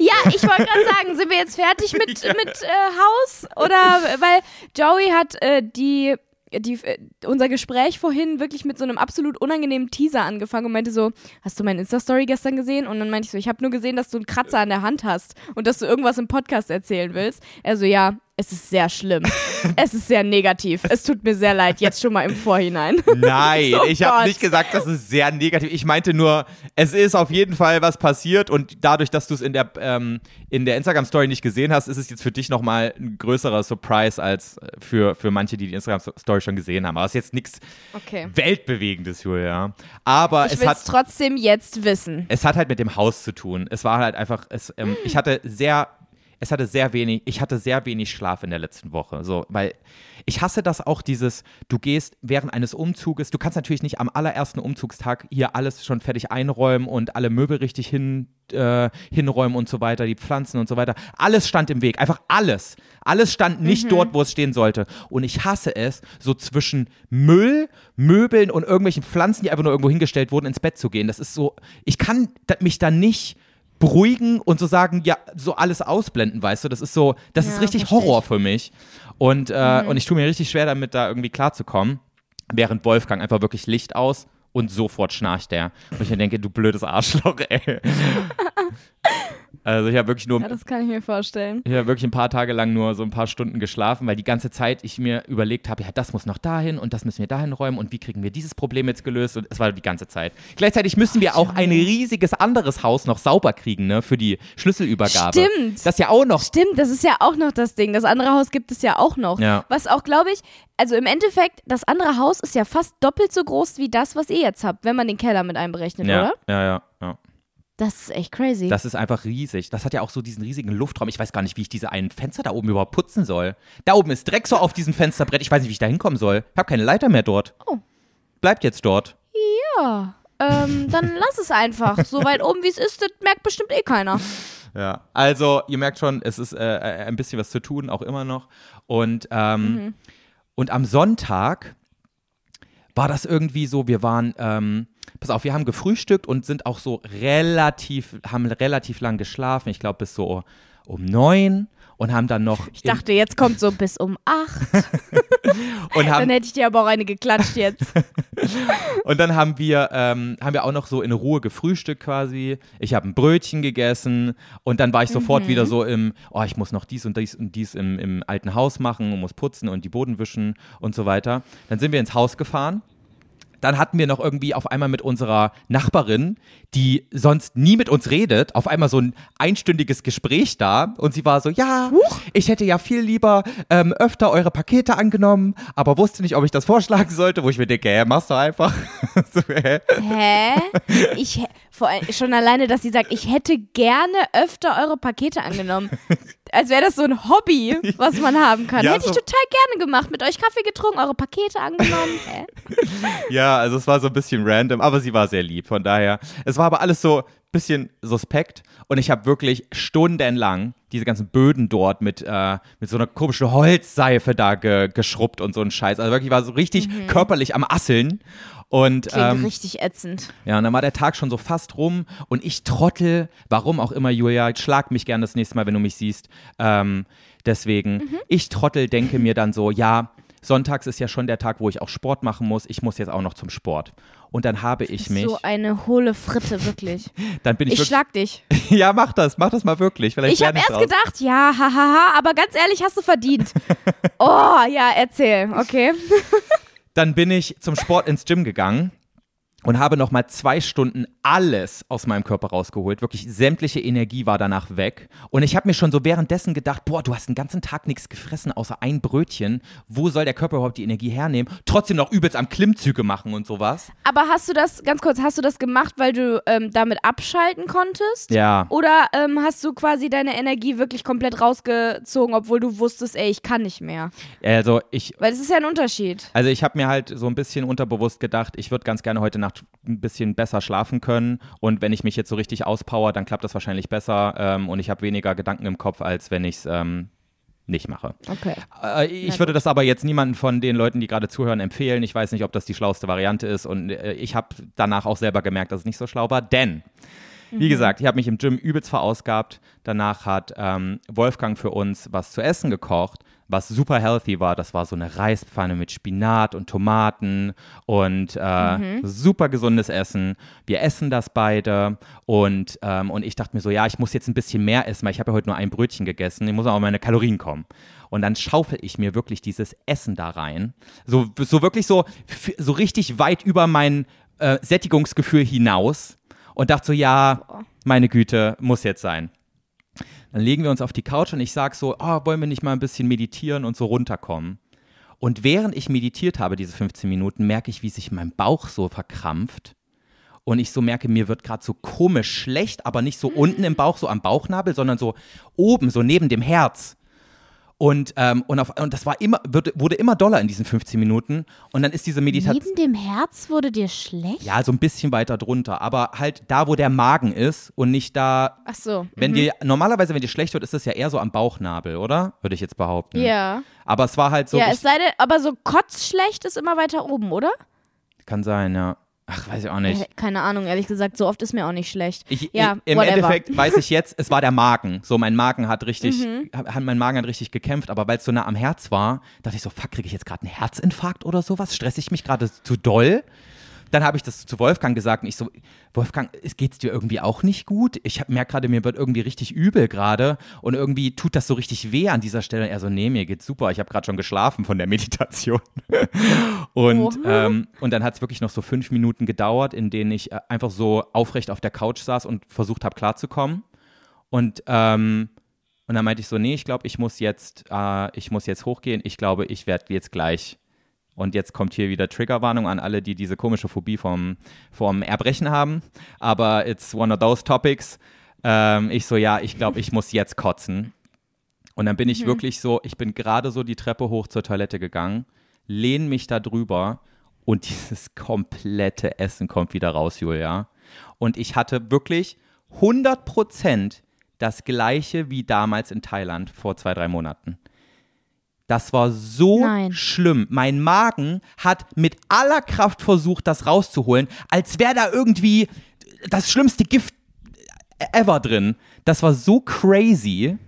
Ja, ich wollte gerade sagen, sind wir jetzt fertig mit, mit äh, Haus? Oder, weil Joey hat äh, die, die, äh, unser Gespräch vorhin wirklich mit so einem absolut unangenehmen Teaser angefangen und meinte so, hast du meine Insta-Story gestern gesehen? Und dann meinte ich so, ich habe nur gesehen, dass du einen Kratzer an der Hand hast und dass du irgendwas im Podcast erzählen willst. Er so, ja, es ist sehr schlimm. es ist sehr negativ. Es tut mir sehr leid, jetzt schon mal im Vorhinein. Nein, Oh ich habe nicht gesagt, das ist sehr negativ. Ich meinte nur, es ist auf jeden Fall was passiert und dadurch, dass du es in der, ähm, in der Instagram-Story nicht gesehen hast, ist es jetzt für dich nochmal ein größerer Surprise als äh, für, für manche, die die Instagram-Story schon gesehen haben. Aber es ist jetzt nichts Okay. Weltbewegendes, Julia. Aber Ich es hat trotzdem jetzt wissen. es hat halt mit dem Haus zu tun. Es war halt einfach, es, ähm, ich hatte sehr, es hatte sehr wenig, ich hatte sehr wenig Schlaf in der letzten Woche. So, weil ich hasse das auch, dieses, du gehst während eines Umzuges, du kannst natürlich nicht am allerersten Umzugstag hier alles schon fertig einräumen und alle Möbel richtig hin, äh, hinräumen und so weiter, die Pflanzen und so weiter. Alles stand im Weg, einfach alles. Alles stand nicht dort, wo es stehen sollte. Und ich hasse es, so zwischen Müll, Möbeln und irgendwelchen Pflanzen, die einfach nur irgendwo hingestellt wurden, ins Bett zu gehen. Das ist so, ich kann mich da nicht beruhigen und so sagen, ja, so alles ausblenden, weißt du, das ist so, das ist Ja, richtig versteh ich. Horror für mich. Und, äh, und ich tue mir richtig schwer damit, da irgendwie klarzukommen, während Wolfgang einfach wirklich Licht aus und sofort schnarcht der. Und ich mir denke, du blödes Arschloch, ey. Also ich habe wirklich nur Ja, das kann ich mir vorstellen. ich habe wirklich ein paar Tage lang nur so ein paar Stunden geschlafen, weil die ganze Zeit ich mir überlegt habe, ja, das muss noch dahin und das müssen wir dahin räumen und wie kriegen wir dieses Problem jetzt gelöst und es war die ganze Zeit. Gleichzeitig müssen wir auch ein riesiges anderes Haus noch sauber kriegen, ne, für die Schlüsselübergabe. Stimmt. Das ist ja auch noch Stimmt, das ist ja auch noch das Ding. Das andere Haus gibt es ja auch noch. Ja. Was auch, glaube ich, also im Endeffekt, das andere Haus ist ja fast doppelt so groß wie das, was ihr jetzt habt, wenn man den Keller mit einberechnet, ja, oder? ja, ja, ja. Das ist echt crazy. Das ist einfach riesig. Das hat ja auch so diesen riesigen Luftraum. Ich weiß gar nicht, wie ich diese einen Fenster da oben überhaupt putzen soll. Da oben ist Dreck so auf diesem Fensterbrett. Ich weiß nicht, wie ich da hinkommen soll. Ich habe keine Leiter mehr dort. Oh. Bleibt jetzt dort. ja, ähm, dann lass es einfach. So weit oben, wie es ist, das merkt bestimmt eh keiner. Ja, also ihr merkt schon, es ist äh, äh, ein bisschen was zu tun, auch immer noch. Und, ähm, und am Sonntag war das irgendwie so, wir waren, ähm, pass auf, wir haben gefrühstückt und sind auch so relativ, haben relativ lang geschlafen, ich glaube bis so um neun und haben dann noch Ich dachte, jetzt kommt so bis um acht. und haben Dann hätte ich dir aber auch eine geklatscht jetzt. Und dann haben wir, ähm, haben wir auch noch so in Ruhe gefrühstückt quasi. Ich habe ein Brötchen gegessen und dann war ich sofort wieder so im, oh, ich muss noch dies und dies und dies im, im alten Haus machen und muss putzen und die Boden wischen und so weiter. Dann sind wir ins Haus gefahren. Dann hatten wir noch irgendwie auf einmal mit unserer Nachbarin, die sonst nie mit uns redet, auf einmal so ein einstündiges Gespräch da. Und sie war so, ja, ich hätte ja viel lieber ähm, öfter eure Pakete angenommen, aber wusste nicht, ob ich das vorschlagen sollte, wo ich mir denke, hä, machst du einfach. so, hä? Hä? Ich, vor, schon alleine, dass sie sagt, ich hätte gerne öfter eure Pakete angenommen. Als wäre das so ein Hobby, was man haben kann. Ja, Hätte ich so- total gerne gemacht. Mit euch Kaffee getrunken, eure Pakete angenommen. Ja, also es war so ein bisschen random, aber sie war sehr lieb. Von daher, es war aber alles so ein bisschen suspekt und ich habe wirklich stundenlang diese ganzen Böden dort mit, äh, mit so einer komischen Holzseife da ge geschrubbt und so ein Scheiß. Also wirklich war so richtig körperlich am Asseln. Und Klingt ähm, richtig ätzend. ja, und dann war der Tag schon so fast rum und ich trottel, warum auch immer, Julia, schlag mich gern das nächste Mal, wenn du mich siehst. Ähm, deswegen, ich trottel denke mir dann so, ja, sonntags ist ja schon der Tag, wo ich auch Sport machen muss. Ich muss jetzt auch noch zum Sport. Und dann habe ich mich, So eine hohle Fritte, wirklich. dann bin ich, Ich wirklich, schlag dich. ja, mach das, mach das mal wirklich. Vielleicht Ich habe erst draus. gedacht, ja, hahaha, aber ganz ehrlich, hast du verdient. Oh, ja, erzähl, okay. Dann bin ich zum Sport ins Gym gegangen und habe noch mal zwei Stunden alles aus meinem Körper rausgeholt. Wirklich sämtliche Energie war danach weg. Und ich habe mir schon so währenddessen gedacht, boah, du hast den ganzen Tag nichts gefressen, außer ein Brötchen. Wo soll der Körper überhaupt die Energie hernehmen? Trotzdem noch übelst am Klimmzüge machen und sowas. Aber hast du das, ganz kurz, hast du das gemacht, weil du ähm, damit abschalten konntest? Ja. Oder ähm, hast du quasi deine Energie wirklich komplett rausgezogen, obwohl du wusstest, ey, ich kann nicht mehr? Also ich, Weil das ist ja ein Unterschied. also ich habe mir halt so ein bisschen unterbewusst gedacht, ich würde ganz gerne heute Nacht ein bisschen besser schlafen können. Und wenn ich mich jetzt so richtig auspower, dann klappt das wahrscheinlich besser. Ähm, und ich habe weniger Gedanken im Kopf, als wenn ich es ähm, nicht mache. Okay. Äh, ich würde das aber jetzt niemanden von den Leuten, die gerade zuhören, empfehlen. Ich weiß nicht, ob das die schlauste Variante ist. Und äh, ich habe danach auch selber gemerkt, dass es nicht so schlau war. Denn, wie gesagt, ich habe mich im Gym übelst verausgabt. Danach hat ähm, Wolfgang für uns was zu essen gekocht, was super healthy war. Das war so eine Reispfanne mit Spinat und Tomaten und äh, super gesundes Essen. Wir essen das beide und, ähm, und ich dachte mir so, ja, ich muss jetzt ein bisschen mehr essen, weil ich habe ja heute nur ein Brötchen gegessen. Ich muss auch meine Kalorien kommen. Und dann schaufel ich mir wirklich dieses Essen da rein. So, so wirklich so, so richtig weit über mein äh, Sättigungsgefühl hinaus. Und dachte so, ja, meine Güte, muss jetzt sein. Dann legen wir uns auf die Couch und ich sag so, oh, wollen wir nicht mal ein bisschen meditieren und so runterkommen? Und während ich meditiert habe, diese 15 Minuten, merke ich, wie sich mein Bauch so verkrampft. Und ich so merke, mir wird gerade so komisch schlecht, aber nicht so unten im Bauch, so am Bauchnabel, sondern so oben, so neben dem Herz. Und, ähm, und, auf, und das war immer, wurde, wurde immer doller in diesen 15 Minuten. Und dann ist diese Meditation. Neben dem Herz wurde dir schlecht? Ja, so ein bisschen weiter drunter, aber halt da, wo der Magen ist und nicht da. Ach so. Wenn dir normalerweise, wenn dir schlecht wird, ist das ja eher so am Bauchnabel, oder? Würde ich jetzt behaupten. Ja. Aber es war halt so. ja, es sei denn, aber so kotzschlecht ist immer weiter oben, oder? kann sein, ja. Ach, weiß ich auch nicht. Äh, Keine Ahnung, ehrlich gesagt, so oft ist mir auch nicht schlecht. Ich, ja, Im whatever. Endeffekt weiß ich jetzt, es war der Magen. So, mein Magen hat richtig, Mhm. hat, mein Magen hat richtig gekämpft, aber weil es so nah am Herz war, dachte ich so, fuck, kriege ich jetzt gerade einen Herzinfarkt oder sowas? Stress ich mich gerade zu doll? Dann habe ich das zu Wolfgang gesagt und ich so, Wolfgang, geht es dir irgendwie auch nicht gut? Ich merke gerade, mir wird irgendwie richtig übel gerade und irgendwie tut das so richtig weh an dieser Stelle. Und er so, nee, mir geht's super. Ich habe gerade schon geschlafen von der Meditation. und, ähm, und dann hat es wirklich noch so fünf Minuten gedauert, in denen ich äh, einfach so aufrecht auf der Couch saß und versucht habe, klarzukommen. Und ähm, und dann meinte ich so, nee, ich glaube, ich muss jetzt, äh, ich muss jetzt hochgehen. Ich glaube, ich werde jetzt gleich. Und jetzt kommt hier wieder Triggerwarnung an alle, die diese komische Phobie vom, vom Erbrechen haben. Aber it's one of those topics. Ähm, ich so, ja, ich glaube, ich muss jetzt kotzen. Und dann bin ich mhm. wirklich so, ich bin gerade so die Treppe hoch zur Toilette gegangen, lehne mich da drüber und dieses komplette Essen kommt wieder raus, Julia. Und ich hatte wirklich 100 Prozent das gleiche wie damals in Thailand vor zwei, drei Monaten. Das war so Nein. schlimm. Mein Magen hat mit aller Kraft versucht, das rauszuholen, als wäre da irgendwie das schlimmste Gift ever drin. Das war so crazy.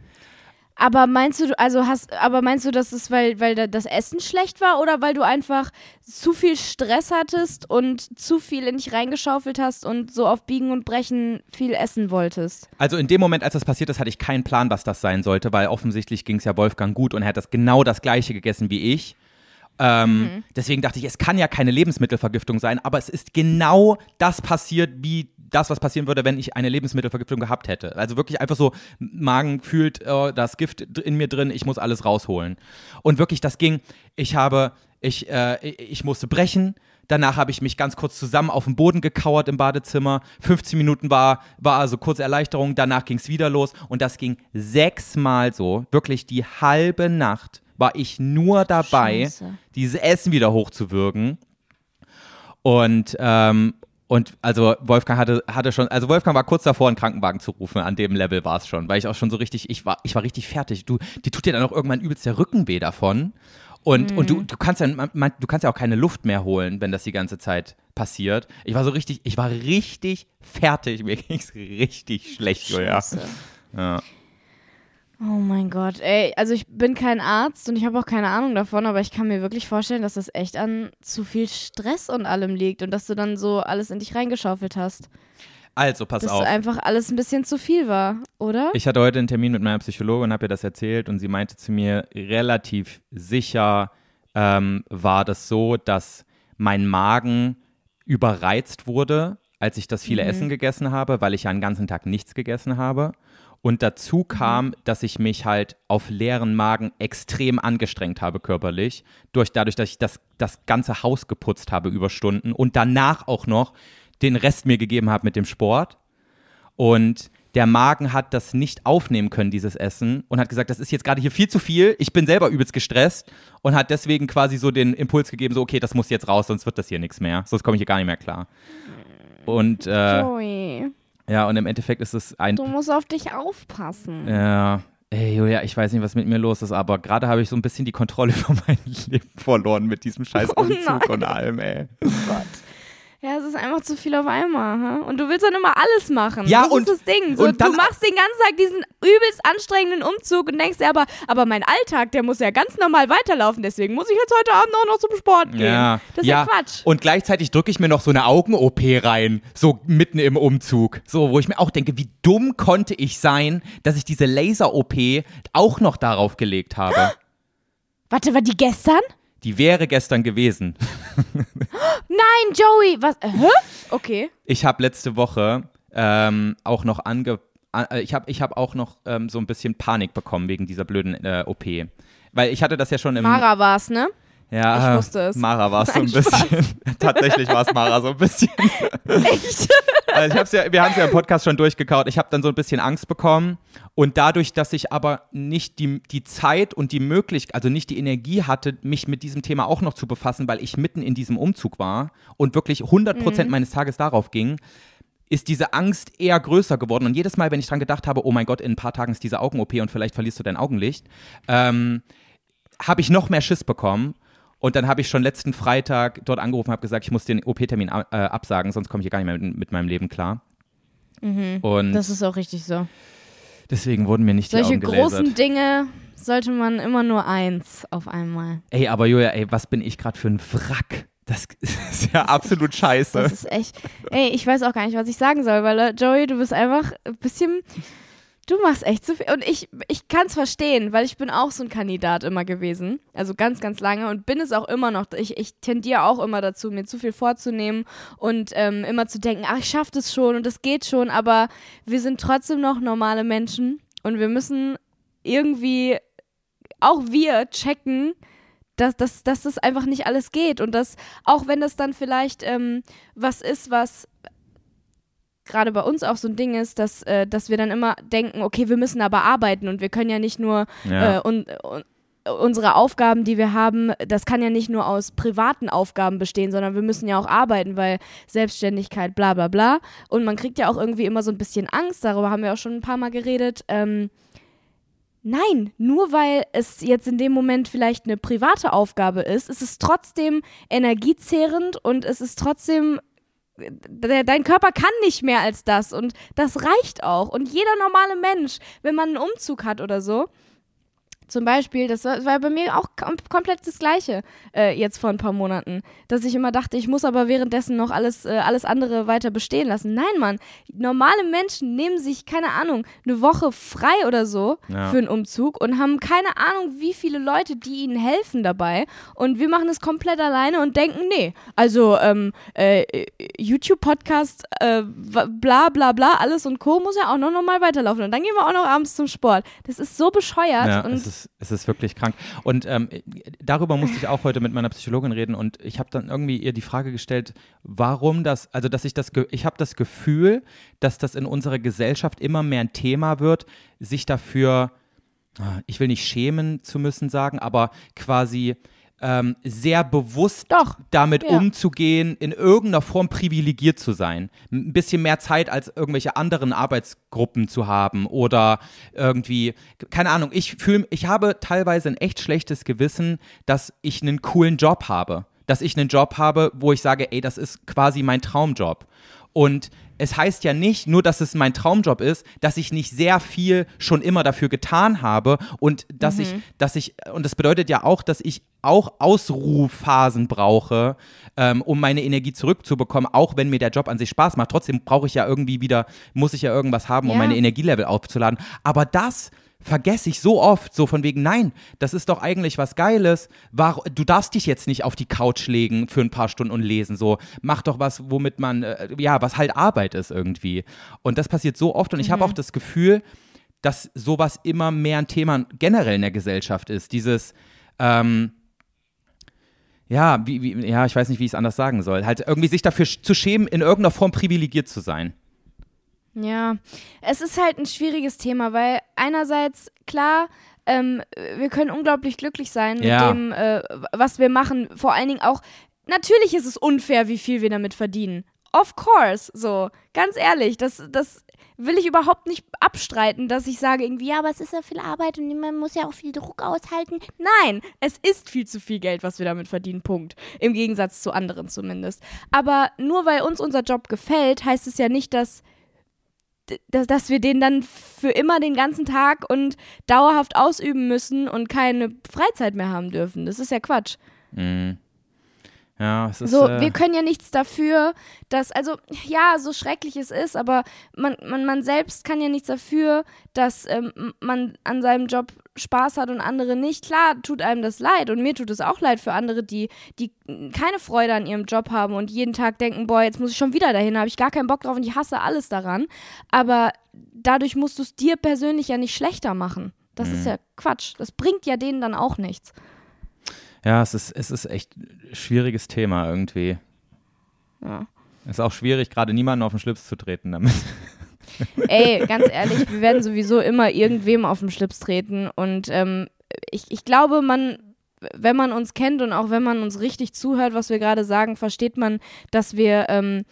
Aber meinst du, also hast, aber meinst du, dass es, weil, weil das Essen schlecht war oder weil du einfach zu viel Stress hattest und zu viel in dich reingeschaufelt hast und so auf Biegen und Brechen viel essen wolltest? Also in dem Moment, als das passiert ist, hatte ich keinen Plan, was das sein sollte, weil offensichtlich ging es ja Wolfgang gut und er hat das genau das gleiche gegessen wie ich. Ähm, mhm. Deswegen dachte ich, es kann ja keine Lebensmittelvergiftung sein, aber es ist genau das passiert, wie das, was passieren würde, wenn ich eine Lebensmittelvergiftung gehabt hätte. Also wirklich einfach so, Magen fühlt oh, das Gift in mir drin, ich muss alles rausholen. Und wirklich, das ging, ich habe, ich, äh, ich musste brechen, Danach habe ich mich ganz kurz zusammen auf den Boden gekauert im Badezimmer. 15 Minuten war, war also kurze Erleichterung. Danach ging es wieder los. Und das ging sechsmal so. Wirklich die halbe Nacht war ich nur dabei, Scheiße. dieses Essen wieder hochzuwürgen. Und, ähm, und also Wolfgang hatte, hatte schon, also Wolfgang war kurz davor, einen Krankenwagen zu rufen. An dem Level war es schon, weil ich auch schon so richtig, ich war, ich war richtig fertig. Du, die tut dir dann auch irgendwann übelst der Rücken weh davon. Und, mhm. und du, du kannst ja, man, du kannst ja auch keine Luft mehr holen, wenn das die ganze Zeit passiert. Ich war so richtig, ich war richtig fertig. Mir ging es richtig schlecht, Julia. Ja. Oh mein Gott, ey, also ich bin kein Arzt und ich habe auch keine Ahnung davon, aber ich kann mir wirklich vorstellen, dass das echt an zu viel Stress und allem liegt und dass du dann so alles in dich reingeschaufelt hast. Also, pass dass auf. Dass einfach alles ein bisschen zu viel war, oder? Ich hatte heute einen Termin mit meiner Psychologin und habe ihr das erzählt und sie meinte zu mir, relativ sicher ähm, war das so, dass mein Magen überreizt wurde, als ich das viele mhm. Essen gegessen habe, weil ich ja einen ganzen Tag nichts gegessen habe. Und dazu mhm. kam, dass ich mich halt auf leeren Magen extrem angestrengt habe körperlich, durch, dadurch, dass ich das, das ganze Haus geputzt habe über Stunden und danach auch noch den Rest mir gegeben habe mit dem Sport. Und der Magen hat das nicht aufnehmen können, dieses Essen, und hat gesagt, das ist jetzt gerade hier viel zu viel. Ich bin selber übelst gestresst und hat deswegen quasi so den Impuls gegeben, so, okay, das muss jetzt raus, sonst wird das hier nichts mehr. Sonst komme ich hier gar nicht mehr klar. Und äh, Joey. Ja, und im Endeffekt ist es ein. Du musst auf dich aufpassen. Ja. Ey, Julia, ich weiß nicht, was mit mir los ist, aber gerade habe ich so ein bisschen die Kontrolle über mein Leben verloren mit diesem scheiß Umzug oh und allem, ey. Oh Gott. Ja, es ist einfach zu viel auf einmal. Hm? Und du willst dann immer alles machen. Ja, das und, ist das Ding. So, du machst den ganzen Tag diesen übelst anstrengenden Umzug und denkst dir aber, aber mein Alltag, der muss ja ganz normal weiterlaufen. Deswegen muss ich jetzt heute Abend auch noch zum Sport gehen. Ja, das ist ja, ja Quatsch. Und gleichzeitig drücke ich mir noch so eine Augen-OP rein, so mitten im Umzug. So, wo ich mir auch denke, wie dumm konnte ich sein, dass ich diese Laser-OP auch noch darauf gelegt habe. Warte, war die gestern? Die wäre gestern gewesen. Nein, Joey, was? Äh, hä? Okay. Ich habe letzte Woche ähm, auch noch ange äh, ich habe ich hab auch noch ähm, so ein bisschen Panik bekommen wegen dieser blöden äh, OP. Weil ich hatte das ja schon im. Mara war's, ne? Ja, ich wusste es. Mara war es so ein bisschen. Tatsächlich war es Mara so ein bisschen. Echt? Also ich hab's ja, wir haben es ja im Podcast schon durchgekaut. Ich habe dann so ein bisschen Angst bekommen. Und dadurch, dass ich aber nicht die, die Zeit und die Möglichkeit, also nicht die Energie hatte, mich mit diesem Thema auch noch zu befassen, weil ich mitten in diesem Umzug war und wirklich 100 Prozent mhm. meines Tages darauf ging, ist diese Angst eher größer geworden. Und jedes Mal, wenn ich dran gedacht habe, oh mein Gott, in ein paar Tagen ist diese Augen-OP und vielleicht verlierst du dein Augenlicht, ähm, habe ich noch mehr Schiss bekommen. Und dann habe ich schon letzten Freitag dort angerufen, habe gesagt, ich muss den OP-Termin äh, absagen, sonst komme ich hier gar nicht mehr mit, mit meinem Leben klar. Mhm. Und das ist auch richtig so. Deswegen wurden mir nicht Solche die Augen gelasert. großen Dinge sollte man immer nur eins auf einmal. Ey, aber Julia, ey, was bin ich gerade für ein Wrack? Das ist ja absolut scheiße. Das ist echt. Ey, ich weiß auch gar nicht, was ich sagen soll, weil äh, Joey, du bist einfach ein bisschen. Du machst echt zu viel. Und ich, ich kann es verstehen, weil ich bin auch so ein Kandidat immer gewesen. Also ganz, ganz lange und bin es auch immer noch. Ich, ich tendiere auch immer dazu, mir zu viel vorzunehmen und ähm, immer zu denken, ach, ich schaffe das schon und das geht schon. Aber wir sind trotzdem noch normale Menschen und wir müssen irgendwie, auch wir checken, dass, dass, dass das einfach nicht alles geht und dass, auch wenn das dann vielleicht ähm, was ist, was gerade bei uns auch so ein Ding ist, dass, äh, dass wir dann immer denken, okay, wir müssen aber arbeiten und wir können ja nicht nur Ja. äh, und, und unsere Aufgaben, die wir haben, das kann ja nicht nur aus privaten Aufgaben bestehen, sondern wir müssen ja auch arbeiten, weil Selbstständigkeit, bla bla bla. Und man kriegt ja auch irgendwie immer so ein bisschen Angst, darüber haben wir auch schon ein paar Mal geredet. Ähm, nein, nur weil es jetzt in dem Moment vielleicht eine private Aufgabe ist, ist es trotzdem energiezehrend und es ist trotzdem de- dein Körper kann nicht mehr als das und das reicht auch. Und jeder normale Mensch, wenn man einen Umzug hat oder so, zum Beispiel, das war, das war bei mir auch kom komplett das Gleiche äh, jetzt vor ein paar Monaten, dass ich immer dachte, ich muss aber währenddessen noch alles, äh, alles andere weiter bestehen lassen. Nein, Mann, normale Menschen nehmen sich, keine Ahnung, eine Woche frei oder so Ja. für einen Umzug und haben keine Ahnung, wie viele Leute, die ihnen helfen dabei. Und wir machen es komplett alleine und denken, nee, also ähm, äh, YouTube-Podcast, äh, bla bla bla, alles und Co. muss ja auch noch, noch mal weiterlaufen. Und dann gehen wir auch noch abends zum Sport. Das ist so bescheuert. Ja, und ist, es ist wirklich krank. Und ähm, darüber musste ich auch heute mit meiner Psychologin reden und ich habe dann irgendwie ihr die Frage gestellt, warum das, also dass ich das, ich habe das Gefühl, dass das in unserer Gesellschaft immer mehr ein Thema wird, sich dafür, ah, ich will nicht schämen zu müssen sagen, aber quasi ähm, sehr bewusst Doch, damit ja. umzugehen, in irgendeiner Form privilegiert zu sein. Ein bisschen mehr Zeit als irgendwelche anderen Arbeitsgruppen zu haben oder irgendwie, keine Ahnung, ich fühle, ich habe teilweise ein echt schlechtes Gewissen, dass ich einen coolen Job habe. Dass ich einen Job habe, wo ich sage, ey, das ist quasi mein Traumjob. Und es heißt ja nicht nur, dass es mein Traumjob ist, dass ich nicht sehr viel schon immer dafür getan habe und dass ich, dass ich, und das bedeutet ja auch, dass ich auch Ausruhphasen brauche, ähm, um meine Energie zurückzubekommen, auch wenn mir der Job an sich Spaß macht. Trotzdem brauche ich ja irgendwie wieder, muss ich ja irgendwas haben, um Ja. meine Energielevel aufzuladen. Aber das vergesse ich so oft, so von wegen, nein, das ist doch eigentlich was Geiles. War, du darfst dich jetzt nicht auf die Couch legen für ein paar Stunden und lesen. So, mach doch was, womit man, äh, ja, was halt Arbeit ist irgendwie. Und das passiert so oft und ich habe auch das Gefühl, dass sowas immer mehr ein Thema generell in der Gesellschaft ist. Dieses, ähm, ja, wie, wie, ja, ich weiß nicht, wie ich es anders sagen soll. Halt irgendwie sich dafür zu schämen, in irgendeiner Form privilegiert zu sein. Ja, es ist halt ein schwieriges Thema, weil einerseits, klar, ähm, wir können unglaublich glücklich sein Ja. mit dem, äh, was wir machen. Vor allen Dingen auch, natürlich ist es unfair, wie viel wir damit verdienen. Of course, so, ganz ehrlich, das, das will ich überhaupt nicht abstreiten, dass ich sage irgendwie, ja, aber es ist ja viel Arbeit und man muss ja auch viel Druck aushalten. Nein, es ist viel zu viel Geld, was wir damit verdienen, Punkt. Im Gegensatz zu anderen zumindest. Aber nur weil uns unser Job gefällt, heißt es ja nicht, dass dass, dass wir den dann für immer den ganzen Tag und dauerhaft ausüben müssen und keine Freizeit mehr haben dürfen. Das ist ja Quatsch. Mhm. Ja, es ist. So, äh, wir können ja nichts dafür, dass, also ja, so schrecklich es ist, aber man, man, man selbst kann ja nichts dafür, dass ähm, man an seinem Job Spaß hat und andere nicht. Klar tut einem das leid und mir tut es auch leid für andere, die, die keine Freude an ihrem Job haben und jeden Tag denken, boah, jetzt muss ich schon wieder dahin, habe ich gar keinen Bock drauf und ich hasse alles daran. Aber dadurch musst du es dir persönlich ja nicht schlechter machen. Das ist ja Quatsch. Das bringt ja denen dann auch nichts. Ja, es ist, es ist echt ein schwieriges Thema irgendwie. Ja. Es ist auch schwierig, gerade niemanden auf den Schlips zu treten damit. Ey, ganz ehrlich, wir werden sowieso immer irgendwem auf den Schlips treten. Und ähm, ich, ich glaube, man, wenn man uns kennt und auch wenn man uns richtig zuhört, was wir gerade sagen, versteht man, dass wir ähm,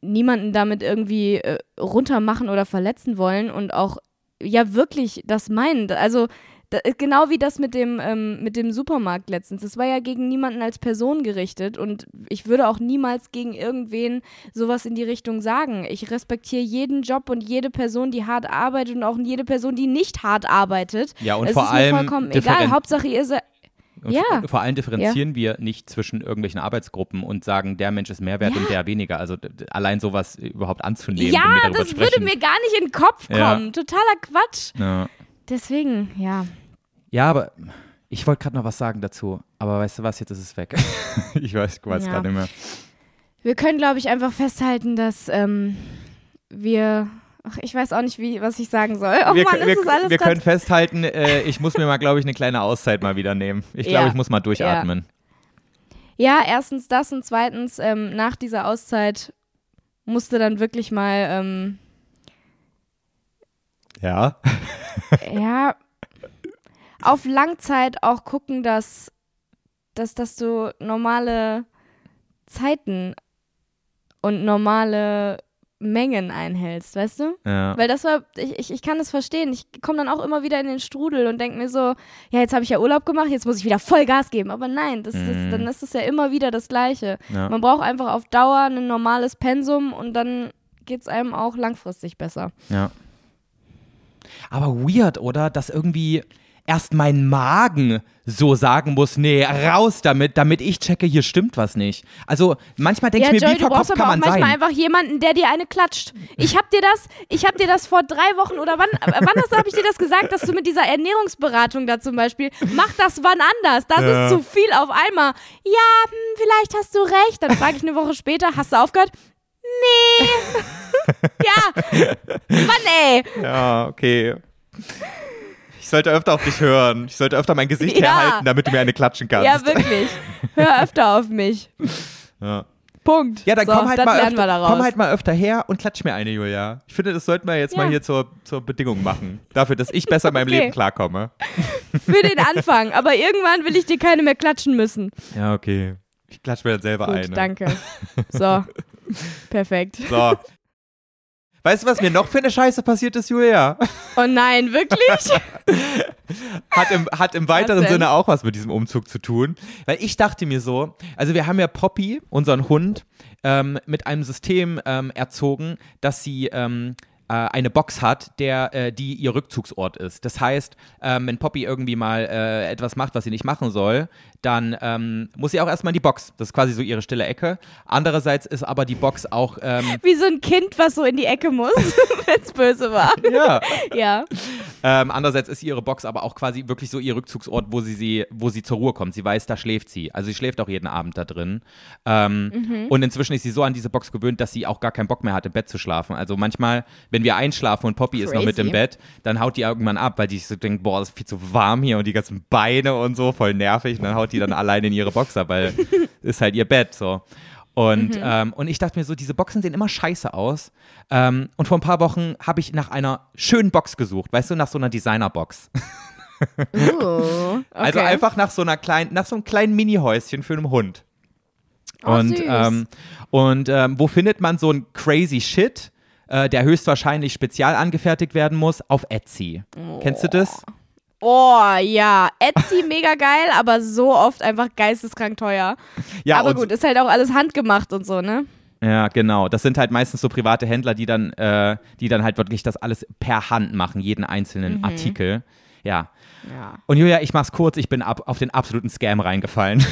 niemanden damit irgendwie äh, runtermachen oder verletzen wollen und auch ja wirklich das meinen. Also da, genau wie das mit dem, ähm, mit dem Supermarkt letztens. Das war ja gegen niemanden als Person gerichtet und ich würde auch niemals gegen irgendwen sowas in die Richtung sagen. Ich respektiere jeden Job und jede Person, die hart arbeitet und auch jede Person, die nicht hart arbeitet. Ja, und es vor ist allem mir vollkommen egal. Hauptsache ihr seid. Und Ja. vor allem differenzieren wir nicht zwischen irgendwelchen Arbeitsgruppen und sagen, der Mensch ist mehr wert Ja. und der weniger. Also allein sowas überhaupt anzunehmen. Ja, das sprechen. würde mir gar nicht in den Kopf Ja. kommen. Totaler Quatsch. Ja. Deswegen, ja. ja, aber ich wollte gerade noch was sagen dazu. Aber weißt du was, jetzt ist es weg. ich weiß, ich weiß Ja. gerade nicht mehr. Wir können, glaube ich, einfach festhalten, dass ähm, wir. Ach, ich weiß auch nicht, wie, was ich sagen soll. Oh wir, Mann, das wir, ist alles wir können festhalten, äh, ich muss mir mal, glaube ich, eine kleine Auszeit mal wieder nehmen. Ich glaube, Ja. ich muss mal durchatmen. Ja, erstens das und zweitens, ähm, nach dieser Auszeit musste dann wirklich mal, ähm, Ja. ja, auf Langzeit auch gucken, dass, dass, dass du normale Zeiten und normale Mengen einhältst, weißt du? Ja. Weil das war, ich, ich, ich kann das verstehen. Ich komme dann auch immer wieder in den Strudel und denke mir so, ja, jetzt habe ich ja Urlaub gemacht, jetzt muss ich wieder voll Gas geben. Aber nein, das, das, Mhm. dann ist es ja immer wieder das Gleiche. ja. Man braucht einfach auf Dauer ein normales Pensum und dann geht es einem auch langfristig besser. Ja. Aber weird, oder? Dass irgendwie erst mein Magen so sagen muss, nee, raus damit, damit ich checke, hier stimmt was nicht. Also manchmal denke ja, ich mir, Joey, wie du brauchst verkopft aber kann auch man manchmal sein? einfach jemanden, der dir eine klatscht. Ich hab dir das, ich hab dir das vor drei Wochen oder wann, äh, wann hast, habe ich dir das gesagt, dass du mit dieser Ernährungsberatung da zum Beispiel, mach das wann anders, das Ja. ist zu viel auf einmal. Ja, hm, vielleicht hast du recht. Dann frage ich eine Woche später, hast du aufgehört? Nee. ja. Mann, ey. Ja, okay. Ich sollte öfter auf dich hören. Ich sollte öfter mein Gesicht Ja. herhalten, damit du mir eine klatschen kannst. Ja, wirklich. Hör öfter auf mich. Ja. Punkt. Ja, dann so, komm, halt wir öfter, komm halt mal öfter her und klatsch mir eine, Julia. Ich finde, das sollten wir jetzt Ja. mal hier zur, zur Bedingung machen. Dafür, dass ich besser in meinem Okay. Leben klarkomme. Für den Anfang. Aber irgendwann will ich dir keine mehr klatschen müssen. Ja, okay. Ich klatsch mir dann selber Gut, eine. danke. So. Perfekt. So. Weißt du, was mir noch für eine Scheiße passiert ist, Julia? Oh nein, wirklich? Hat im, hat im weiteren? Sinne auch was mit diesem Umzug zu tun. Weil ich dachte mir so, also wir haben ja Poppy, unseren Hund, ähm, mit einem System ähm, erzogen, dass sie ähm, äh, eine Box hat, der, äh, die ihr Rückzugsort ist. Das heißt, ähm, wenn Poppy irgendwie mal äh, etwas macht, was sie nicht machen soll, dann ähm, muss sie auch erstmal in die Box. Das ist quasi so ihre stille Ecke. Andererseits ist aber die Box auch, ähm, Wie so ein Kind, was so in die Ecke muss, wenn es böse war. ja, Ja. Ähm, andererseits ist ihre Box aber auch quasi wirklich so ihr Rückzugsort, wo sie, sie, wo sie zur Ruhe kommt. Sie weiß, da schläft sie. Also sie schläft auch jeden Abend da drin. Ähm, Mhm. Und inzwischen ist sie so an diese Box gewöhnt, dass sie auch gar keinen Bock mehr hat, im Bett zu schlafen. Also manchmal, wenn wir einschlafen und Poppy ist noch mit im Crazy. Bett, dann haut die irgendwann ab, weil die sich so denkt, boah, das ist viel zu warm hier und die ganzen Beine und so, voll nervig. Und dann haut die dann alleine in ihre Box ab, weil ist halt ihr Bett so. Und, ähm, und ich dachte mir so, diese Boxen sehen immer scheiße aus. Ähm, und vor ein paar Wochen habe ich nach einer schönen Box gesucht, weißt du, nach so einer Designerbox. Uh, okay. Also einfach nach so einer kleinen, nach so einem kleinen Mini-Häuschen für einen Hund. Oh, und ähm, und ähm, wo findet man so ein crazy Shit, äh, der höchstwahrscheinlich spezial angefertigt werden muss? Auf Etsy. Kennst du das? Oh, ja. Etsy mega geil, aber so oft einfach geisteskrank teuer. Ja, aber gut, ist halt auch alles handgemacht und so, ne? Ja, genau. Das sind halt meistens so private Händler, die dann, äh, die dann halt wirklich das alles per Hand machen, jeden einzelnen Artikel. Ja. Ja. Und Julia, ich mach's kurz, ich bin ab, auf den absoluten Scam reingefallen.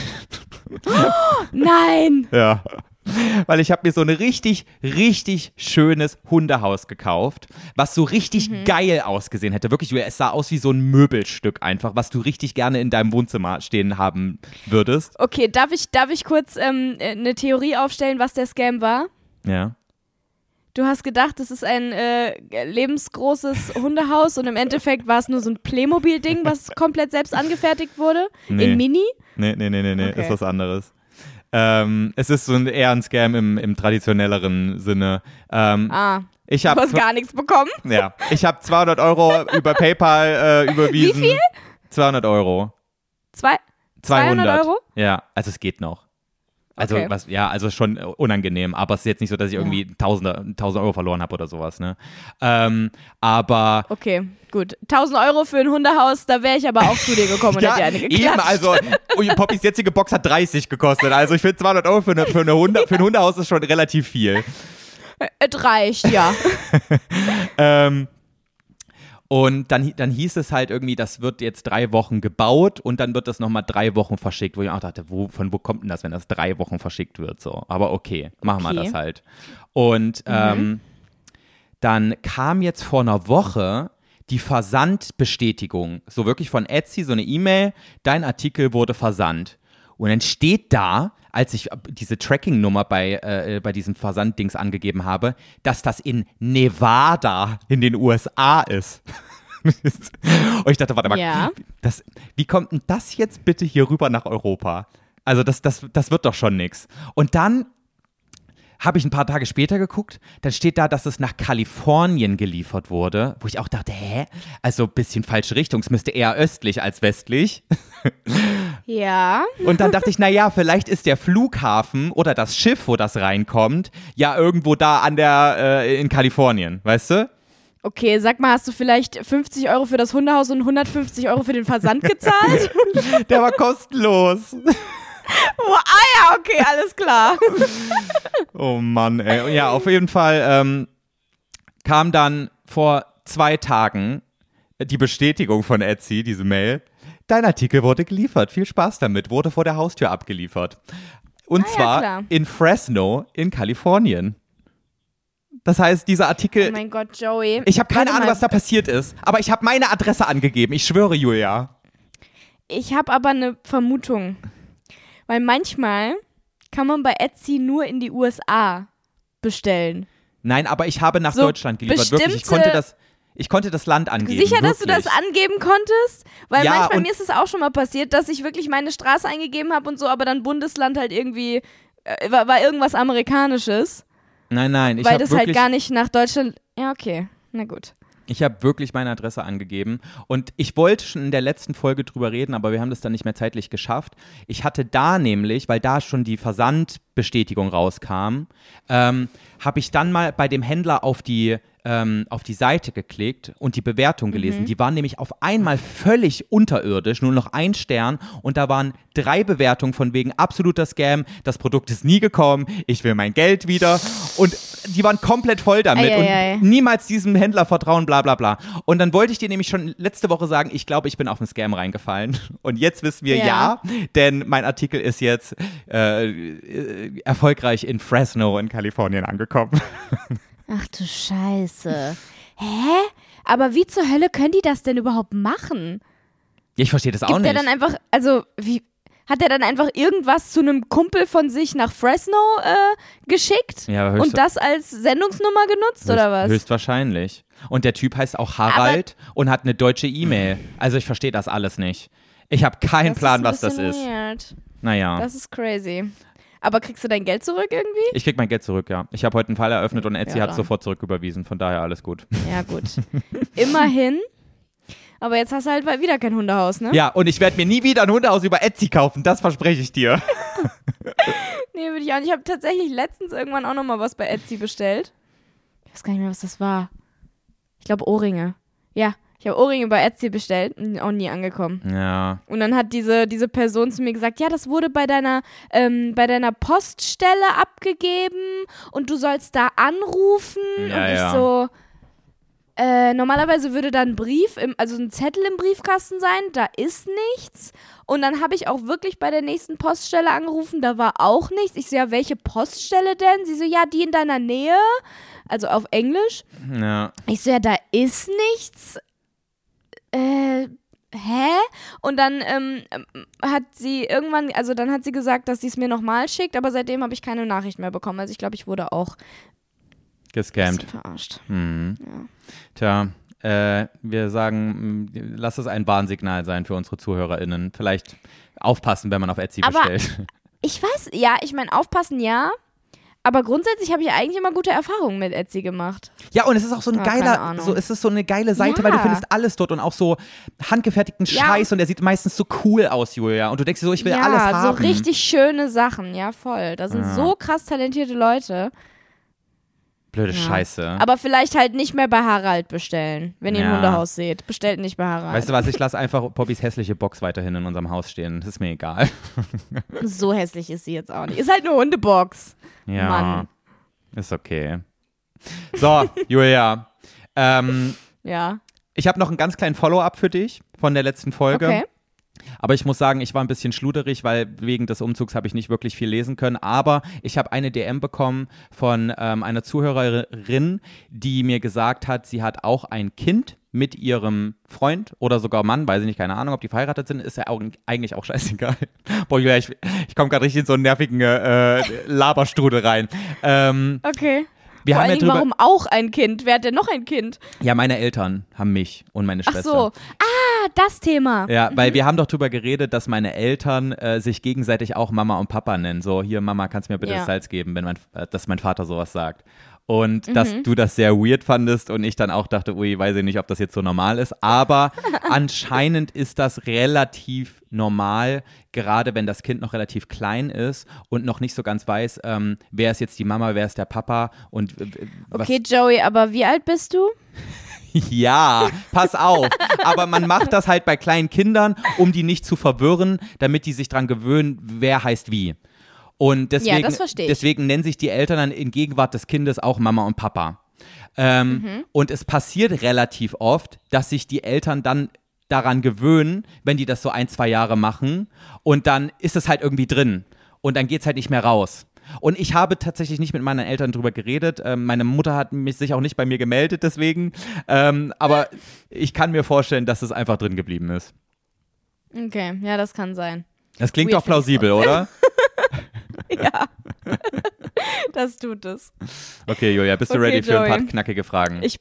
Nein! Ja. Weil ich habe mir so ein richtig, richtig schönes Hundehaus gekauft, was so richtig geil ausgesehen hätte. Wirklich, es sah aus wie so ein Möbelstück einfach, was du richtig gerne in deinem Wohnzimmer stehen haben würdest. Okay, darf ich, darf ich kurz ähm, äh, eine Theorie aufstellen, was der Scam war? Ja. Du hast gedacht, es ist ein äh, lebensgroßes Hundehaus und im Endeffekt war es nur so ein Playmobil-Ding, was komplett selbst angefertigt wurde. Nee. In Mini. Nee, nee, nee, nee, nee, Okay. ist was anderes. Ähm, es ist so ein, eher ein Scam im, im traditionelleren Sinne. Ähm, Ah, ich du habe hast gar nichts bekommen. ja, ich habe 200 Euro über PayPal äh, überwiesen. Wie viel? 200 Euro. Zwei, 200 Euro? Ja, also es geht noch. Also Okay. was, ja, also schon äh, unangenehm, aber es ist jetzt nicht so, dass ich irgendwie Tausende, 1000 Euro verloren habe oder sowas, ne? Ähm, aber Okay, gut. 1000 Euro für ein Hundehaus, da wäre ich aber auch zu dir gekommen und ja, hätte eine eben, geklatscht. also ui, Poppys jetzige Box hat 30 gekostet, also ich finde 200 Euro für, eine, für, eine Hunde, für ein Hundehaus ist schon relativ viel. Es reicht, ja. Ähm, Und dann, dann hieß es halt irgendwie, das wird jetzt drei Wochen gebaut und dann wird das nochmal drei Wochen verschickt, wo ich auch dachte, wo, von wo kommt denn das, wenn das drei Wochen verschickt wird? So. Aber okay, machen Okay. wir das halt. Und ähm, dann kam jetzt vor einer Woche die Versandbestätigung, so wirklich von Etsy, so eine E-Mail, dein Artikel wurde versandt. Und dann steht da, als ich diese Tracking-Nummer bei, äh, bei diesem Versanddings angegeben habe, dass das in Nevada in den USA ist. Und ich dachte, warte mal, Ja. das, wie kommt denn das jetzt bitte hier rüber nach Europa? Also das, das, das wird doch schon nix. Und dann habe ich ein paar Tage später geguckt, dann steht da, dass es nach Kalifornien geliefert wurde, wo ich auch dachte, hä? Also ein bisschen falsche Richtung, es müsste eher östlich als westlich. Ja. Und dann dachte ich, naja, vielleicht ist der Flughafen oder das Schiff, wo das reinkommt, ja irgendwo da an der, äh, in Kalifornien, weißt du? Okay, sag mal, hast du vielleicht 50 Euro für das Hundehaus und 150 Euro für den Versand gezahlt? Der war kostenlos. oh, ah ja, okay, alles klar. Oh Mann, ey. Ja, auf jeden Fall ähm, kam dann vor zwei Tagen die Bestätigung von Etsy, diese Mail. Dein Artikel wurde geliefert. Viel Spaß damit. Wurde vor der Haustür abgeliefert. Und Ah ja, zwar klar. in Fresno in Kalifornien. Das heißt, dieser Artikel. Oh mein Gott, Joey. ich habe keine Warte Ahnung, mal. was da passiert ist, aber ich habe meine Adresse angegeben. Ich schwöre, Julia. Ich habe aber eine Vermutung. Weil manchmal kann man bei Etsy nur in die USA bestellen. Nein, aber ich habe nach So Deutschland geliefert. Wirklich, ich konnte das, ich konnte das Land angeben. Sicher, dass du das wirklich. angeben konntest? Weil Ja, manchmal mir ist es auch schon mal passiert, dass ich wirklich meine Straße eingegeben habe und so, aber dann Bundesland halt irgendwie äh, war, war irgendwas Amerikanisches, Nein, nein, ich weil habe das wirklich halt gar nicht nach Deutschland. Ja, okay. Na gut. Ich habe wirklich meine Adresse angegeben und ich wollte schon in der letzten Folge drüber reden, aber wir haben das dann nicht mehr zeitlich geschafft. Ich hatte da nämlich, weil da schon die Versandbestätigung rauskam, ähm, habe ich dann mal bei dem Händler auf die ähm, auf die Seite geklickt und die Bewertung gelesen. Die waren nämlich auf einmal völlig unterirdisch, nur noch ein Stern und da waren drei Bewertungen von wegen absoluter Scam, das Produkt ist nie gekommen, ich will mein Geld wieder und die waren komplett voll damit Eieiei. und niemals diesem Händler vertrauen, bla bla bla. Und dann wollte ich dir nämlich schon letzte Woche sagen, ich glaube, ich bin auf einen Scam reingefallen. Und jetzt wissen wir ja, Ja. denn mein Artikel ist jetzt äh, äh, erfolgreich in Fresno in Kalifornien angekommen. Ach du Scheiße. Hä? Aber wie zur Hölle können die das denn überhaupt machen? Ich verstehe das auch Gibt nicht. der dann einfach, also wie, hat er dann einfach irgendwas zu einem Kumpel von sich nach Fresno äh, geschickt Ja, aber höchst- und das als Sendungsnummer genutzt oder was? Höchstwahrscheinlich. Und der Typ heißt auch Harald und hat eine deutsche E-Mail. Also ich verstehe das alles nicht. Ich habe keinen Plan, was das ist. Weird. Naja. Das ist crazy. Aber kriegst du dein Geld zurück irgendwie? ich krieg mein Geld zurück, ja. Ich habe heute einen Fall eröffnet und Etsy Ja, hat sofort zurücküberwiesen. Von daher alles gut. Ja, gut. Immerhin. Aber jetzt hast du halt wieder kein Hundehaus, ne? Ja, und ich werde mir nie wieder ein Hundehaus über Etsy kaufen. Das verspreche ich dir. Nee, würde ich auch nicht. Ich habe tatsächlich letztens irgendwann auch nochmal was bei Etsy bestellt. Ich weiß gar nicht mehr, was das war. Ich glaube Ohrringe. Ja, ich habe Ohrringe bei Etsy bestellt und auch nie angekommen. Ja. Und dann hat diese, diese Person zu mir gesagt, ja, das wurde bei deiner, ähm, bei deiner Poststelle abgegeben und du sollst da anrufen. Ja, und ich ja. so, äh, normalerweise würde da ein Brief, im, also ein Zettel im Briefkasten sein, da ist nichts. Und dann habe ich auch wirklich bei der nächsten Poststelle angerufen, da war auch nichts. Ich so, ja, welche Poststelle denn? Sie so, ja, die in deiner Nähe. Also auf Englisch. Ja. Ich so, ja, da ist nichts. Äh, hä? Und dann ähm, ähm, hat sie irgendwann, also dann hat sie gesagt, dass sie es mir nochmal schickt, aber seitdem habe ich keine Nachricht mehr bekommen. Also ich glaube, ich wurde auch Gescammt. verarscht. Mhm. Ja. Tja, äh, wir sagen, mh, lass es ein Warnsignal sein für unsere ZuhörerInnen. Vielleicht aufpassen, wenn man auf Etsy Aber- bestellt. Ich weiß, ja, ich meine, aufpassen, ja. Aber grundsätzlich habe ich eigentlich immer gute Erfahrungen mit Etsy gemacht. Ja, und es ist auch so ein Ja, geiler, so es ist so eine geile Seite, Ja. weil du findest alles dort und auch so handgefertigten Ja. Scheiß und der sieht meistens so cool aus, Julia. Und du denkst dir so, ich will ja, alles haben. so richtig schöne Sachen, ja, voll. Da sind Ja. so krass talentierte Leute. Blöde Ja. Scheiße. Aber vielleicht halt nicht mehr bei Harald bestellen, wenn ihr Ja. ein Hundehaus seht. Bestellt nicht bei Harald. weißt du was, ich lasse einfach Poppys hässliche Box weiterhin in unserem Haus stehen. Das ist mir egal. So hässlich ist sie jetzt auch nicht. Ist halt eine Hundebox. Ja. Mann. Ist okay. So, Julia. Ähm, Ja. Ich habe noch einen ganz kleinen Follow-up für dich von der letzten Folge. Okay. Aber ich muss sagen, ich war ein bisschen schluderig, weil wegen des Umzugs habe ich nicht wirklich viel lesen können. Aber ich habe eine DM bekommen von ähm, einer Zuhörerin, die mir gesagt hat, sie hat auch ein Kind mit ihrem Freund oder sogar Mann, weiß ich nicht, keine Ahnung, ob die verheiratet sind, ist ja auch, eigentlich auch scheißegal. Boah, ich, ich komme gerade richtig in so einen nervigen äh, Laberstrudel rein. Ähm, Okay. Wir Vor haben allen ja Dingen, warum auch ein Kind? Wer hat denn noch ein Kind? ja, meine Eltern haben mich und meine Ach Schwester. so. Ah, das Thema. Ja, weil wir haben doch drüber geredet, dass meine Eltern äh, sich gegenseitig auch Mama und Papa nennen. So, hier Mama, kannst du mir bitte Ja. das Salz geben, wenn mein, äh, dass mein Vater sowas sagt. Und dass du das sehr weird fandest und ich dann auch dachte, ui, weiß ich nicht, ob das jetzt so normal ist. Aber anscheinend ist das relativ normal, gerade wenn das Kind noch relativ klein ist und noch nicht so ganz weiß, ähm, wer ist jetzt die Mama, wer ist der Papa und äh, Okay, Joey, aber wie alt bist du? ja, pass auf. Aber man macht das halt bei kleinen Kindern, um die nicht zu verwirren, damit die sich dran gewöhnen, wer heißt wie. Und deswegen, ich. deswegen nennen sich die Eltern dann in Gegenwart des Kindes auch Mama und Papa. Ähm, Mhm. Und es passiert relativ oft, dass sich die Eltern dann daran gewöhnen, wenn die das so ein, zwei Jahre machen und dann ist es halt irgendwie drin und dann geht es halt nicht mehr raus. Und ich habe tatsächlich nicht mit meinen Eltern drüber geredet. Ähm, meine Mutter hat mich sich auch nicht bei mir gemeldet, deswegen. Ähm, aber ich kann mir vorstellen, dass es einfach drin geblieben ist. Okay, ja, das kann sein. Das klingt Weird doch plausibel, oder? Ja. das tut es. Okay, Julia, bist du Okay, ready für ein paar Joey. knackige Fragen? Ich-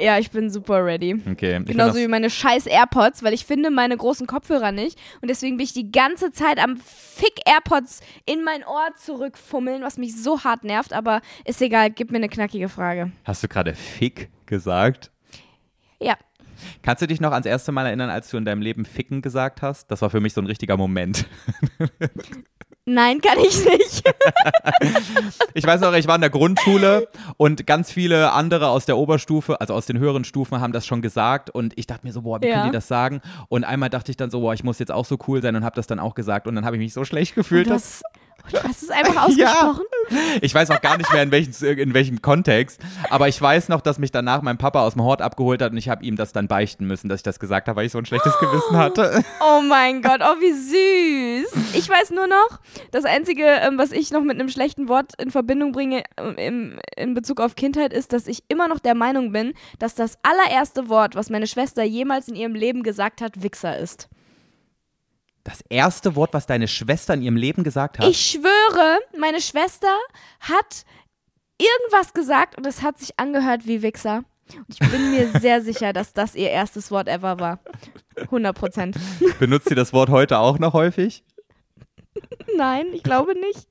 Ja, ich bin super ready. okay. Genauso wie meine scheiß AirPods, weil ich finde meine großen Kopfhörer nicht. Und deswegen bin ich die ganze Zeit am Fick AirPods in mein Ohr zurückfummeln, was mich so hart nervt. Aber ist egal, gib mir eine knackige Frage. Hast du gerade Fick gesagt? Ja. Kannst du dich noch ans erste Mal erinnern, als du in deinem Leben Ficken gesagt hast? Das war für mich so ein richtiger Moment. Nein, kann ich nicht. Ich weiß noch, ich war in der Grundschule und ganz viele andere aus der Oberstufe, also aus den höheren Stufen, haben das schon gesagt und ich dachte mir so, boah, wie Ja. können die das sagen? Und einmal dachte ich dann so, boah, ich muss jetzt auch so cool sein und habe das dann auch gesagt und dann habe ich mich so schlecht gefühlt. Du dass- du hast es einfach ausgesprochen. Ich weiß auch gar nicht mehr, in, welchen, in welchem Kontext, aber ich weiß noch, dass mich danach mein Papa aus dem Hort abgeholt hat und ich habe ihm das dann beichten müssen, dass ich das gesagt habe, weil ich so ein schlechtes Gewissen hatte. Oh mein Gott, oh wie süß. Ich weiß nur noch, das Einzige, ähm, was ich noch mit einem schlechten Wort in Verbindung bringe ähm, im, in Bezug auf Kindheit, ist, dass ich immer noch der Meinung bin, dass das allererste Wort, was meine Schwester jemals in ihrem Leben gesagt hat, Wichser ist. Das erste Wort, was deine Schwester in ihrem Leben gesagt hat. Ich schwöre, meine Schwester hat irgendwas gesagt und es hat sich angehört wie Wichser. Und ich bin mir sehr sicher, dass das ihr erstes Wort ever war. 100 Prozent. Benutzt sie das Wort heute auch noch häufig? Nein, ich glaube nicht.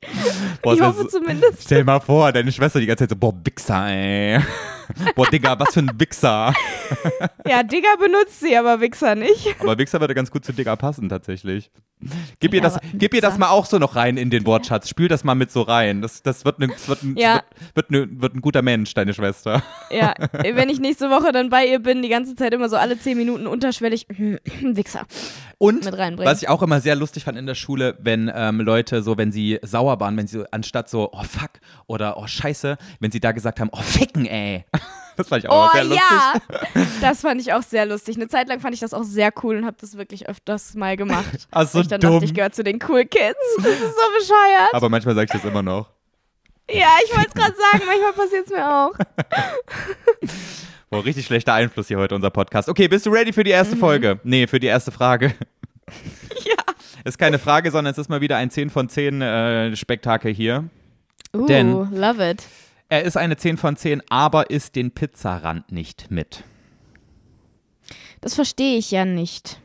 Boah, ich hoffe so- zumindest. Stell mal vor, deine Schwester die ganze Zeit so, boah, Wichser, ey. Boah, Digga, was für ein Wichser. Ja, Digger benutzt sie, aber Wichser nicht. Aber Wichser würde ganz gut zu Digga passen, tatsächlich. Gib ihr, das, gib ihr das mal auch so noch rein in den Wortschatz. Spül das mal mit so rein. Das, das wird, ne, das wird, ein, Ja. wird, wird, ne, wird ein guter Mensch, deine Schwester. Ja, wenn ich nächste Woche dann bei ihr bin, die ganze Zeit immer so alle zehn Minuten unterschwellig Wichser. Und Mit reinbringen. was ich auch immer sehr lustig fand in der Schule, wenn ähm, Leute so, wenn sie sauer waren, wenn sie so, anstatt so, oh fuck oder oh scheiße, wenn sie da gesagt haben, oh ficken, ey. Das fand ich auch Oh sehr lustig. ja, das fand ich auch sehr lustig. Eine Zeit lang fand ich das auch sehr cool und habe das wirklich öfters mal gemacht. Ach, so dann dumm. dachte, ich gehöre zu den cool Kids. Das ist so bescheuert. Aber manchmal sage ich das immer noch. Ja, ich wollte es gerade sagen, manchmal passiert es mir auch. Boah, richtig schlechter Einfluss hier heute, unser Podcast. Okay, bist du ready für die erste Folge? Nee, für die erste Frage. Ja. Ist keine Frage, sondern es ist mal wieder ein 10 von 10 äh, Spektakel hier. Uh, Denn- love it. Er ist eine 10 von 10, aber isst den Pizzarand nicht mit. Das verstehe ich ja nicht.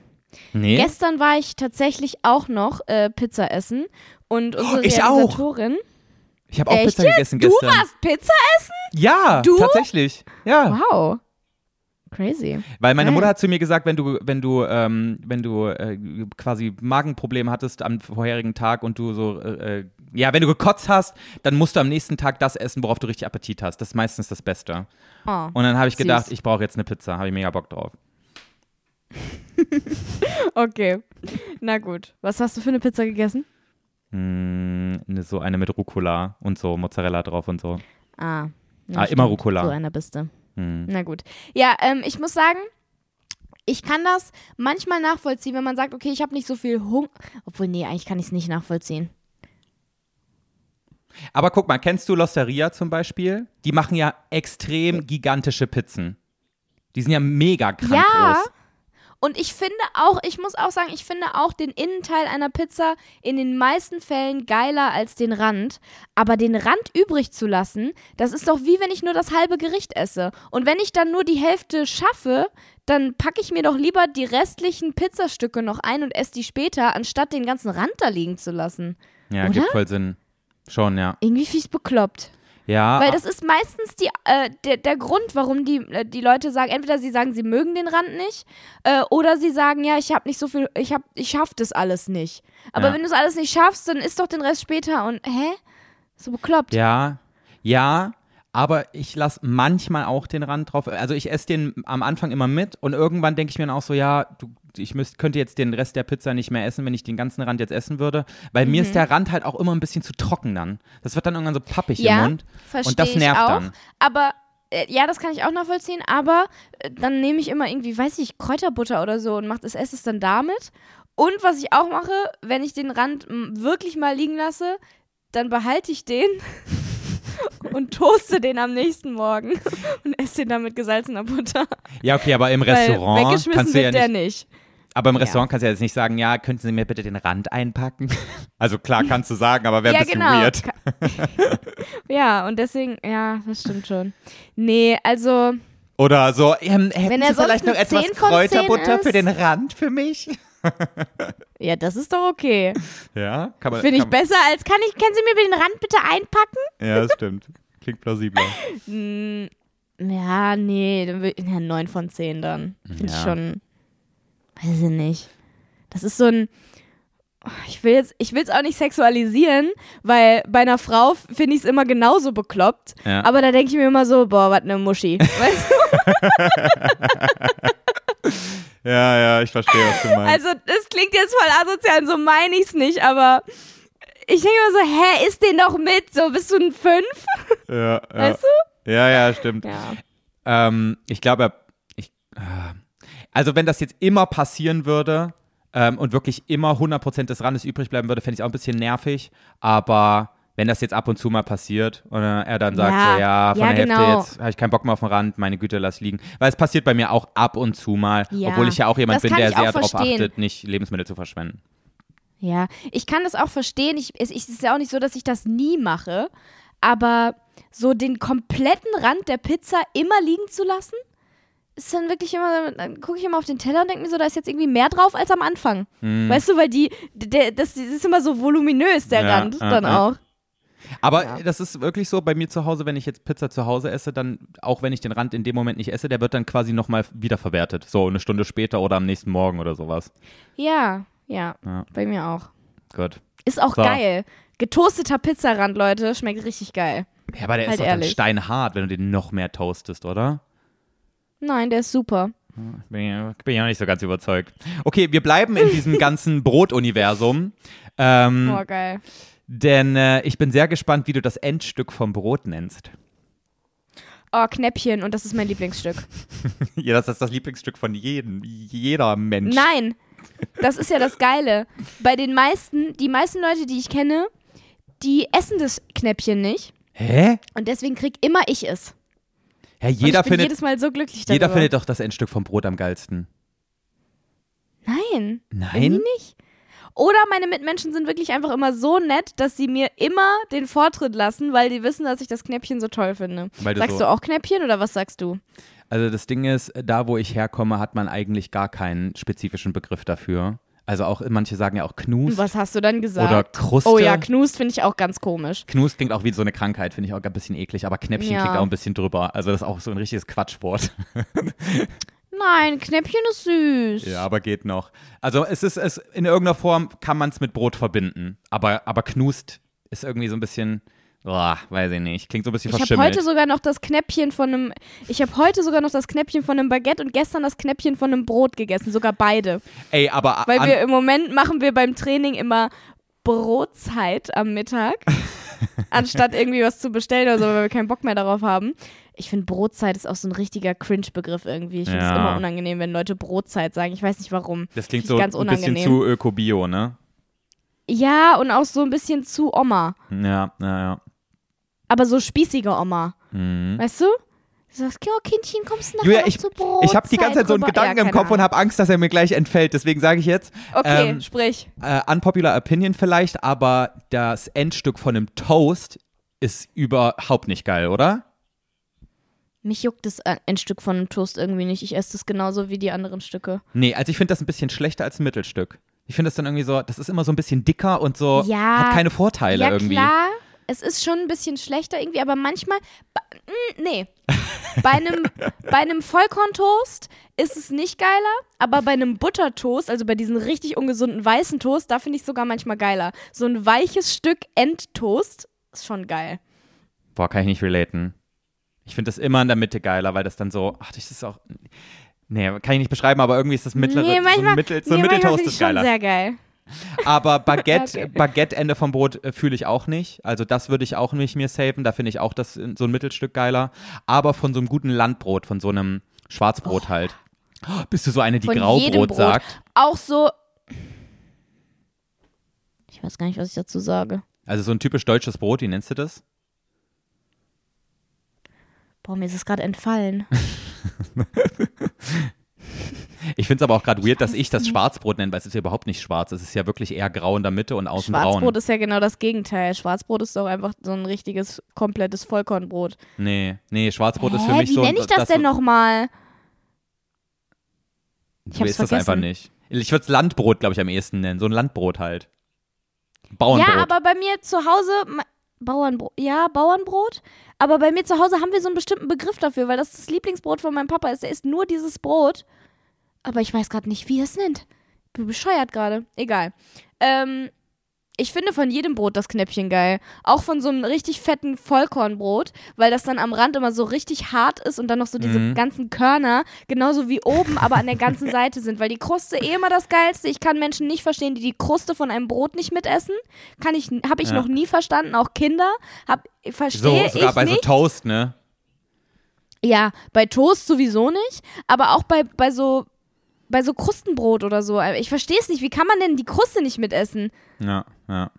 Nee. Gestern war ich tatsächlich auch noch äh, Pizza essen und unsere ich auch. Realisatorin. ich habe auch Echt Pizza gegessen Du gestern. warst Pizza essen? Ja, Du? tatsächlich. Ja. Wow. Crazy. Weil meine Geil. Mutter hat zu mir gesagt, wenn du, wenn du, ähm, wenn du äh, quasi Magenprobleme hattest am vorherigen Tag und du so, äh, äh, ja, wenn du gekotzt hast, dann musst du am nächsten Tag das essen, worauf du richtig Appetit hast. Das ist meistens das Beste. Oh. Und dann habe ich Süß. gedacht, ich brauche jetzt eine Pizza, habe ich mega Bock drauf. Okay. Na gut. Was hast du für eine Pizza gegessen? Mm, so eine mit Rucola und so Mozzarella drauf und so. Ah. Ah, immer Rucola. So einer bist du. Hm. Na gut. Ja, ähm, ich muss sagen, Ich kann das manchmal nachvollziehen, wenn man sagt, okay, ich habe nicht so viel Hunger. Obwohl, nee, eigentlich kann ich es nicht nachvollziehen. Aber guck mal, kennst du Losteria zum Beispiel? Die machen ja extrem gigantische Pizzen. Die sind ja mega krank Ja. groß. Und ich finde auch, ich muss auch sagen, ich finde auch den Innenteil einer Pizza in den meisten Fällen geiler als den Rand. Aber den Rand übrig zu lassen, das ist doch wie wenn ich nur das halbe Gericht esse. Und wenn ich dann nur die Hälfte schaffe, dann packe ich mir doch lieber die restlichen Pizzastücke noch ein und esse die später, anstatt den ganzen Rand da liegen zu lassen. Ja, Oder? gibt voll Sinn. Schon, ja. Irgendwie fies bekloppt. Ja, Weil das ist meistens die, äh, der, der Grund, warum die, äh, die Leute sagen, entweder sie sagen, sie mögen den Rand nicht, äh, oder sie sagen, ja, ich habe nicht so viel, ich hab, ich schaff das alles nicht. Aber Ja. wenn du es alles nicht schaffst, dann isst doch den Rest später und, hä? So bekloppt. Ja, ja, aber ich lasse manchmal auch den Rand drauf. Also ich esse den am Anfang immer mit und irgendwann denke ich mir dann auch so, ja, du, ich müsst, könnte jetzt den Rest der Pizza nicht mehr essen, wenn ich den ganzen Rand jetzt essen würde. Weil mir Mhm. ist der Rand halt auch immer ein bisschen zu trocken dann. Das wird dann irgendwann so pappig Ja, im Mund. Verstehe und das ich nervt auch. dann. Aber äh, ja, das kann ich auch nachvollziehen, aber äh, dann nehme ich immer irgendwie, weiß ich, Kräuterbutter oder so und mach das, esse es dann damit. Und was ich auch mache, wenn ich den Rand wirklich mal liegen lasse, dann behalte ich den und toaste den am nächsten Morgen und esse den dann mit gesalzener Butter. Ja, okay, aber im Weil Restaurant weggeschmissen kannst du ja nicht, nicht. aber im Ja. Restaurant kannst du ja jetzt nicht sagen, ja, könnten Sie mir bitte den Rand einpacken? Also klar kannst du sagen, aber wäre ja, ein bisschen genau. weird. Ja, und deswegen, ja, das stimmt schon. Nee, also, Oder so, ähm, hätten Wenn er Sie vielleicht noch etwas 10 von 10 Kräuterbutter für den Rand für mich? Ja, das ist doch okay. Ja, kann man. Finde ich besser als, kann ich, können Sie mir den Rand bitte einpacken? Ja, das stimmt. Klingt plausibler. Mm, Ja, nee, dann will, ja, 9 von 10 dann. Finde ich Ja. schon, weiß ich nicht. Das ist so ein, ich will jetzt, ich will es auch nicht sexualisieren, weil bei einer Frau finde ich es immer genauso bekloppt. Ja. Aber da denke ich mir immer so, boah, was eine Muschi. Weißt du? Ja, ja, ich verstehe, was du meinst. Also, das klingt jetzt voll asozial, so meine ich es nicht, aber ich denke immer so, hä, isst den doch mit, so bist du ein Fünf? ja, ja. Weißt du? Ja, ja, stimmt. Ja. Ähm, ich glaube, ich, äh, also wenn das jetzt immer passieren würde ähm, und wirklich immer 100% des Randes übrig bleiben würde, fände ich es auch ein bisschen nervig. Aber wenn das jetzt ab und zu mal passiert und äh, er dann sagt Ja, so, ja, von ja, der genau. Hälfte jetzt habe ich keinen Bock mehr auf den Rand, meine Güte, lass liegen. Weil es passiert bei mir auch ab und zu mal, Ja, obwohl ich ja auch jemand das bin, der sehr darauf achtet, nicht Lebensmittel zu verschwenden. Ja, ich kann das auch verstehen. Ich, es es ist ja auch nicht so, dass ich das nie mache. Aber so den kompletten Rand der Pizza immer liegen zu lassen, ist dann wirklich immer, dann gucke ich immer auf den Teller und denke mir so, da ist jetzt irgendwie mehr drauf als am Anfang. Weißt du, weil die, der, das, das ist immer so voluminös, der Hm. Ja, Rand dann ja. auch. Aber Ja. das ist wirklich so bei mir zu Hause, wenn ich jetzt Pizza zu Hause esse, dann, auch wenn ich den Rand in dem Moment nicht esse, der wird dann quasi nochmal wiederverwertet. So eine Stunde später oder am nächsten Morgen oder sowas. Ja, ja, Ja. bei mir auch. Gut. Ist auch So. geil. Getoasteter Pizzarand, Leute, schmeckt richtig geil. Ja, aber der Halt ist doch dann steinhart, wenn du den noch mehr toastest, oder? Nein, der ist super. Bin ja, bin ja nicht so ganz überzeugt. Okay, wir bleiben in diesem ganzen Brotuniversum. Ähm, Boah, geil. Denn äh, ich bin sehr gespannt, wie du das Endstück vom Brot nennst. Oh, Knäppchen und das ist mein Lieblingsstück. ja, das ist das Lieblingsstück von jedem, jeder Mensch. Nein, das ist ja das Geile. Bei den meisten, die meisten Leute, die ich kenne, die essen das Knäppchen nicht. Hä? Und deswegen krieg immer ich es. Ja, Und jeder ich bin findet, jedes Mal so glücklich darüber. jeder findet doch das Endstück vom Brot am geilsten. Nein. Nein? Irgendwie nicht. Oder meine Mitmenschen sind wirklich einfach immer so nett, dass sie mir immer den Vortritt lassen, weil die wissen, dass ich das Knäppchen so toll finde. Du sagst so- du auch Knäppchen oder was sagst du? Also das Ding ist, da wo ich herkomme, hat man eigentlich gar keinen spezifischen Begriff dafür. Also auch, manche sagen ja auch Knust Was hast du dann gesagt? oder Kruste. oh ja, Knust finde ich auch ganz komisch. Knust klingt auch wie so eine Krankheit, finde ich auch ein bisschen eklig, aber Knäppchen Ja. klingt auch ein bisschen drüber. Also das ist auch so ein richtiges Quatschwort. Nein, Knäppchen ist süß. ja, aber geht noch. Also es ist, es, in irgendeiner Form kann man es mit Brot verbinden, aber, aber Knust ist irgendwie so ein bisschen, boah, weiß ich nicht, klingt so ein bisschen Ich habe verschimmelt. heute sogar noch das Knäppchen von einem. Ich habe heute sogar noch das Knäppchen von einem Baguette und gestern das Knäppchen von einem Brot gegessen, sogar beide. Ey, aber Weil wir im Moment machen wir beim Training immer Brotzeit am Mittag, anstatt irgendwie was zu bestellen oder so, weil wir keinen Bock mehr darauf haben. Ich finde Brotzeit ist auch so ein richtiger Cringe-Begriff irgendwie. Ich finde es Ja. immer unangenehm, wenn Leute Brotzeit sagen. Ich weiß nicht warum. Das klingt so ganz ein bisschen unangenehm. zu öko-bio, ne? Ja, und auch so ein bisschen zu Oma. Ja, ja, ja. Aber so spießige Oma. Mhm. Weißt du? Du sagst, ja, Kindchen, kommst du nachher Julia, noch ich, zur Brotzeit ich habe die ganze Zeit so einen? Gedanken ja, im Kopf und habe Angst, dass er mir gleich entfällt. Deswegen sage ich jetzt, Okay, ähm, sprich. äh, unpopular opinion vielleicht, aber das Endstück von einem Toast ist überhaupt nicht geil, oder? Mich juckt das äh, ein Stück von einem Toast irgendwie nicht. Ich esse das genauso wie die anderen Stücke. Nee, also ich finde das ein bisschen schlechter als ein Mittelstück. Ich finde das dann irgendwie so, das ist immer so ein bisschen dicker und so, Ja. hat keine Vorteile ja, irgendwie. klar. Es ist schon ein bisschen schlechter irgendwie, aber manchmal. mm, Nee. bei einem, bei einem Vollkorntoast ist es nicht geiler, aber bei einem Buttertoast, also bei diesen richtig ungesunden weißen Toast, da finde ich sogar manchmal geiler. So ein weiches Stück Endtoast ist schon geil. Boah, kann ich nicht relaten. Ich finde das immer in der Mitte geiler, weil das dann so, ach, das ist auch, nee, kann ich nicht beschreiben, aber irgendwie ist das mittlere, nee, so manchmal, ein, Mittel, so ein nee, Mitteltoast ist ich schon geiler. sehr geil. Aber Baguette, Okay. Baguette-Ende vom Brot äh, fühle ich auch nicht. Also das würde ich auch nicht mir saven. Da finde ich auch das so ein Mittelstück geiler. Aber von so einem guten Landbrot, von so einem Schwarzbrot halt. Oh, bist du so eine, die Von Graubrot Brot. sagt? Auch so. Ich weiß gar nicht, was ich dazu sage. Also so ein typisch deutsches Brot, wie nennst du das? Boah, mir ist es gerade entfallen. Ich finde es aber auch gerade weird, dass weiß ich das nicht. Schwarzbrot nenne, weil es ist ja überhaupt nicht schwarz. Es ist ja wirklich eher grau in der Mitte und außen braun. Schwarzbrot ist ja genau das Gegenteil. Schwarzbrot ist doch einfach so ein richtiges, komplettes Vollkornbrot. Nee, nee, Schwarzbrot ist für Hä, mich wie so. nenne ich das, denn nochmal? Ich weißt das einfach nicht. Ich würde es Landbrot, glaube ich, am ehesten nennen. So ein Landbrot halt. Bauernbrot. Ja, aber bei mir zu Hause, Bauernbrot, ja, Bauernbrot. Aber bei mir zu Hause haben wir so einen bestimmten Begriff dafür, weil das das Lieblingsbrot von meinem Papa ist. Der isst nur dieses Brot. Aber ich weiß gerade nicht, wie er es nennt. Bin bescheuert gerade. Egal. Ähm, ich finde von jedem Brot das Knäppchen geil. Auch von so einem richtig fetten Vollkornbrot, weil das dann am Rand immer so richtig hart ist und dann noch so diese Mhm. ganzen Körner, genauso wie oben, aber an der ganzen Seite sind. Weil die Kruste eh immer das Geilste. Ich kann Menschen nicht verstehen, die die Kruste von einem Brot nicht mitessen. Kann ich, habe ich Ja. noch nie verstanden. Auch Kinder. Hab, so, verstehe sogar ich bei nicht. so Toast, ne? Ja, bei Toast sowieso nicht, aber auch bei, bei so bei so Krustenbrot oder so. Ich verstehe es nicht. Wie kann man denn die Kruste nicht mitessen? Ja, ja.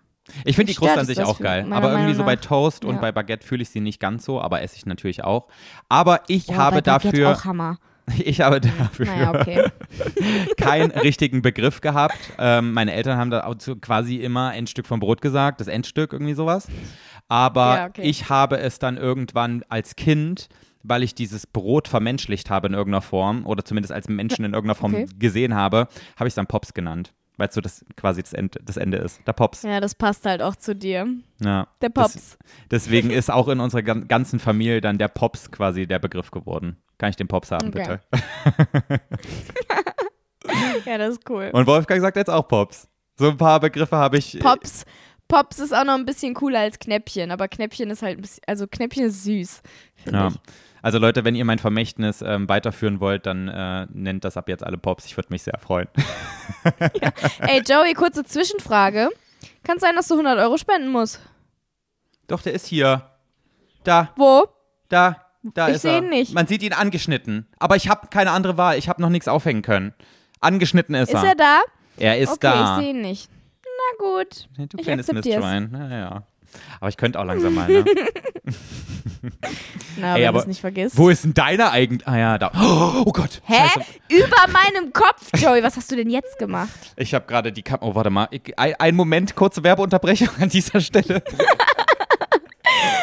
Ich finde die Kruste stört an sich auch geil. Aber irgendwie Meinung so bei? Toast und Ja. bei Baguette fühle ich sie nicht ganz so, aber esse ich natürlich auch. Aber ich Boah, habe dafür, auch Hammer. ich habe dafür Naja, okay. keinen richtigen Begriff gehabt. Ähm, meine Eltern haben da quasi immer ein Stück vom Brot gesagt, das Endstück, irgendwie sowas. Aber Ja, okay. ich habe es dann irgendwann als Kind, weil ich dieses Brot vermenschlicht habe in irgendeiner Form oder zumindest als Menschen in irgendeiner Form Okay. gesehen habe, habe ich es dann Pops genannt. Weil es so das quasi das, End, das Ende ist. Der Pops. Ja, das passt halt auch zu dir. Ja. Der Das- Pops. Deswegen ist auch in unserer gan- ganzen Familie dann der Pops quasi der Begriff geworden. Kann ich den Pops haben, Okay. bitte? Ja, das ist cool. Und Wolfgang sagt jetzt auch Pops. So ein paar Begriffe habe ich. Pops. Pops ist auch noch ein bisschen cooler als Knäppchen, aber Knäppchen ist halt ein bisschen, also Knäppchen ist süß, Ja. ich. Also Leute, wenn ihr mein Vermächtnis ähm, weiterführen wollt, dann äh, nennt das ab jetzt alle Pops. Ich würde mich sehr freuen. Ey, Joey, kurze Zwischenfrage. Kann sein, dass du 100 Euro spenden musst. Doch, der ist hier. Da, Wo? da, da Ich ist seh er. ihn nicht. Man sieht ihn angeschnitten. Aber ich habe keine andere Wahl. Ich habe noch nichts aufhängen können. Angeschnitten ist, Ist er. er da? Er ist okay, da. ich sehe ihn nicht. Na gut. Du Ich kleines. Mistschwein. Ja, ja. Aber ich könnte auch langsam mal, ne? Na, Ey, wenn du es nicht vergisst. Wo ist denn deiner eigentlich? Ah ja, da. Oh, oh Gott. Hä? Scheiße. Über meinem Kopf, Joey. Was hast du denn jetzt gemacht? Ich habe gerade die Kamera. Oh, warte mal. Ich, ein, ein Moment, kurze Werbeunterbrechung an dieser Stelle.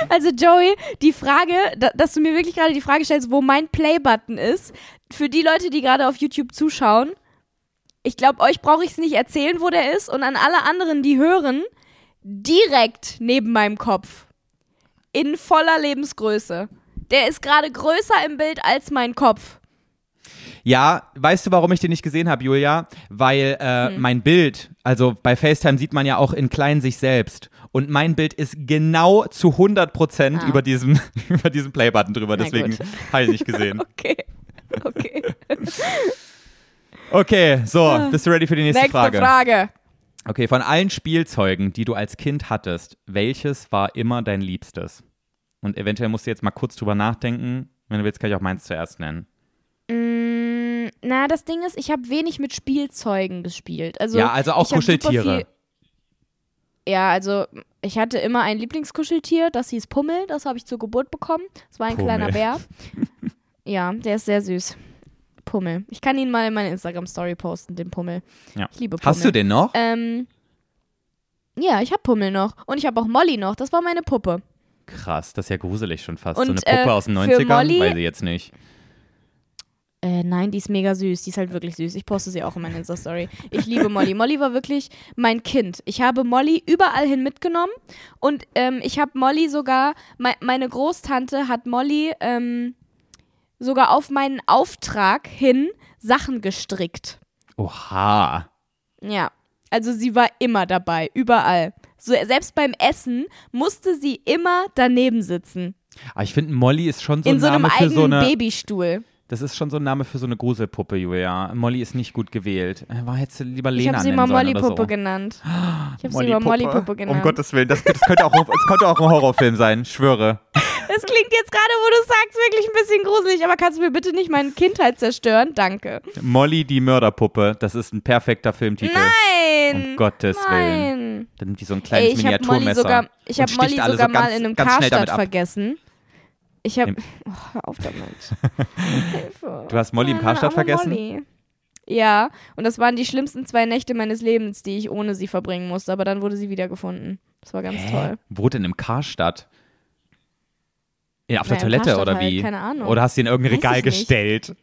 Also Joey, die Frage, da, dass du mir wirklich gerade die Frage stellst, wo mein Play-Button ist, für die Leute, die gerade auf YouTube zuschauen, ich glaube, euch brauche ich es nicht erzählen, wo der ist und an alle anderen, die hören, direkt neben meinem Kopf. In voller Lebensgröße. Der ist gerade größer im Bild als mein Kopf. Ja, weißt du, warum ich den nicht gesehen habe, Julia? Weil äh, Hm. mein Bild, also bei FaceTime sieht man ja auch in klein sich selbst. Und mein Bild ist genau zu 100 Prozent Ah. über diesem, über diesem Playbutton drüber. Na Deswegen habe ich nicht gesehen. Okay. Okay. Okay, so, bist du ready für die nächste, Nächste Frage? Frage. Okay, von allen Spielzeugen, die du als Kind hattest, welches war immer dein Liebstes? Und eventuell musst du jetzt mal kurz drüber nachdenken. Wenn du willst, kann ich auch meins zuerst nennen. Mm, na, das Ding ist, ich habe wenig mit Spielzeugen gespielt. Also, ja, also auch Kuscheltiere. Ja, also ich hatte immer ein Lieblingskuscheltier, das hieß Pummel, das habe ich zur Geburt bekommen. Das war ein Pummel. kleiner Bär. ja, der ist sehr süß. Pummel. Ich kann ihn mal in meine Instagram-Story posten, den Pummel. Ja. Ich liebe Pummel. Hast du den noch? Ähm, ja, ich habe Pummel noch. Und ich habe auch Molly noch. Das war meine Puppe. Krass, das ist ja gruselig schon fast. Und, so eine Puppe äh, aus den für 90ern? Molly- Weiß ich jetzt nicht. Äh, nein, die ist mega süß. Die ist halt wirklich süß. Ich poste sie auch in meiner Insta-Story. Ich liebe Molly. Molly war wirklich mein Kind. Ich habe Molly überall hin mitgenommen und ähm, ich habe Molly sogar, mei- meine Großtante hat Molly ähm, sogar auf meinen Auftrag hin Sachen gestrickt. Oha. Ja. Also sie war immer dabei, überall. So, selbst beim Essen musste sie immer daneben sitzen. Aber ich finde, Molly ist schon so in ein so einem Name für eigenen so eine. Babystuhl. Das ist schon so ein Name für so eine Gruselpuppe, Julia. Molly ist nicht gut gewählt. Äh, War hättest du lieber Lena Ich habe sie oder Molly-Puppe so. genannt. Ich habe sie immer Molly-Puppe genannt. Um Gottes Willen, das, das, könnte auch, das könnte auch ein Horrorfilm sein, ich schwöre. Das klingt jetzt gerade, wo du sagst, wirklich ein bisschen gruselig, aber kannst du mir bitte nicht meine Kindheit zerstören? Danke. Molly die Mörderpuppe, das ist ein perfekter Filmtitel. Nein! Um Gottes Willen. Nein! Dann wie so ein kleines Ey, ich habe Molly Miniaturmesser. sogar, ich hab sticht Molly sogar so mal ganz, in einem Karstadt vergessen. Ich habe. Oh, hör auf damit. Hilfe. Du hast Molly im Karstadt vergessen? Molly. Ja, und das waren die schlimmsten zwei Nächte meines Lebens, die ich ohne sie verbringen musste, aber dann wurde sie wiedergefunden. Das war ganz Hä? toll. Wo denn im Karstadt? Ja, auf der Toilette oder halt, wie? keine Ahnung. Oder hast du in irgendein Weiß Regal ich gestellt?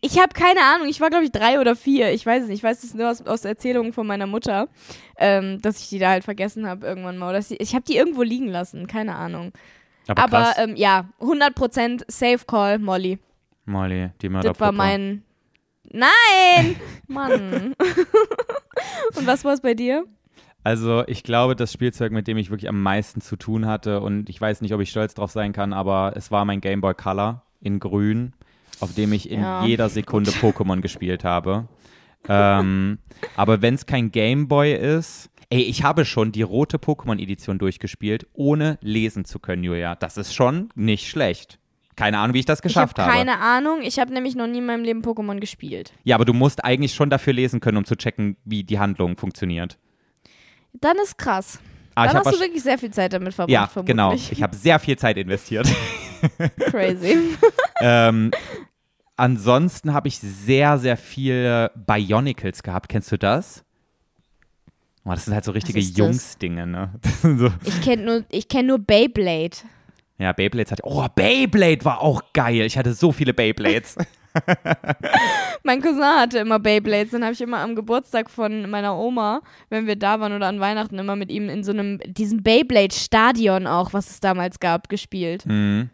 Ich habe keine Ahnung. Ich war, glaube ich, drei oder vier. Ich weiß es nicht. Ich weiß es nur aus, aus Erzählungen von meiner Mutter, ähm, dass ich die da halt vergessen habe irgendwann mal. Oder ich ich habe die irgendwo liegen lassen. Keine Ahnung. Aber, Aber ähm, ja, 100% Safe Call, Molly. Molly, die Das Mörderpuppe. war mein. Nein! Mann. Und was war es bei dir? Also ich glaube, das Spielzeug, mit dem ich wirklich am meisten zu tun hatte und ich weiß nicht, ob ich stolz drauf sein kann, aber es war mein Game Boy Color in grün, auf dem ich in Ja. jeder Sekunde Pokémon gespielt habe. Ähm, aber wenn es kein Game Boy ist, ey, ich habe schon die rote Pokémon-Edition durchgespielt, ohne lesen zu können, Julia. Das ist schon nicht schlecht. Keine Ahnung, wie ich das Ich habe geschafft habe. keine Ahnung. Ich habe nämlich noch nie in meinem Leben Pokémon gespielt. Ja, aber du musst eigentlich schon dafür lesen können, um zu checken, wie die Handlung funktioniert. Dann ist krass. Ah, Dann hast du wirklich sehr viel Zeit damit verbracht, ja, vermutlich. genau. Ich habe sehr viel Zeit investiert. Crazy. ähm, ansonsten habe ich sehr, sehr viele Bionicles gehabt. Kennst du das? Oh, das sind halt so richtige? Jungs-Dinge, ne? So, Ich kenne nur, ich kenn nur Beyblade. ja, Beyblades hatte Oh, Beyblade war auch geil. Ich hatte so viele Beyblades. Mein Cousin hatte immer Beyblades, dann habe ich immer am Geburtstag von meiner Oma, wenn wir da waren oder an Weihnachten, immer mit ihm in so einem, diesem Beyblade-Stadion auch, was es damals gab, gespielt. mhm.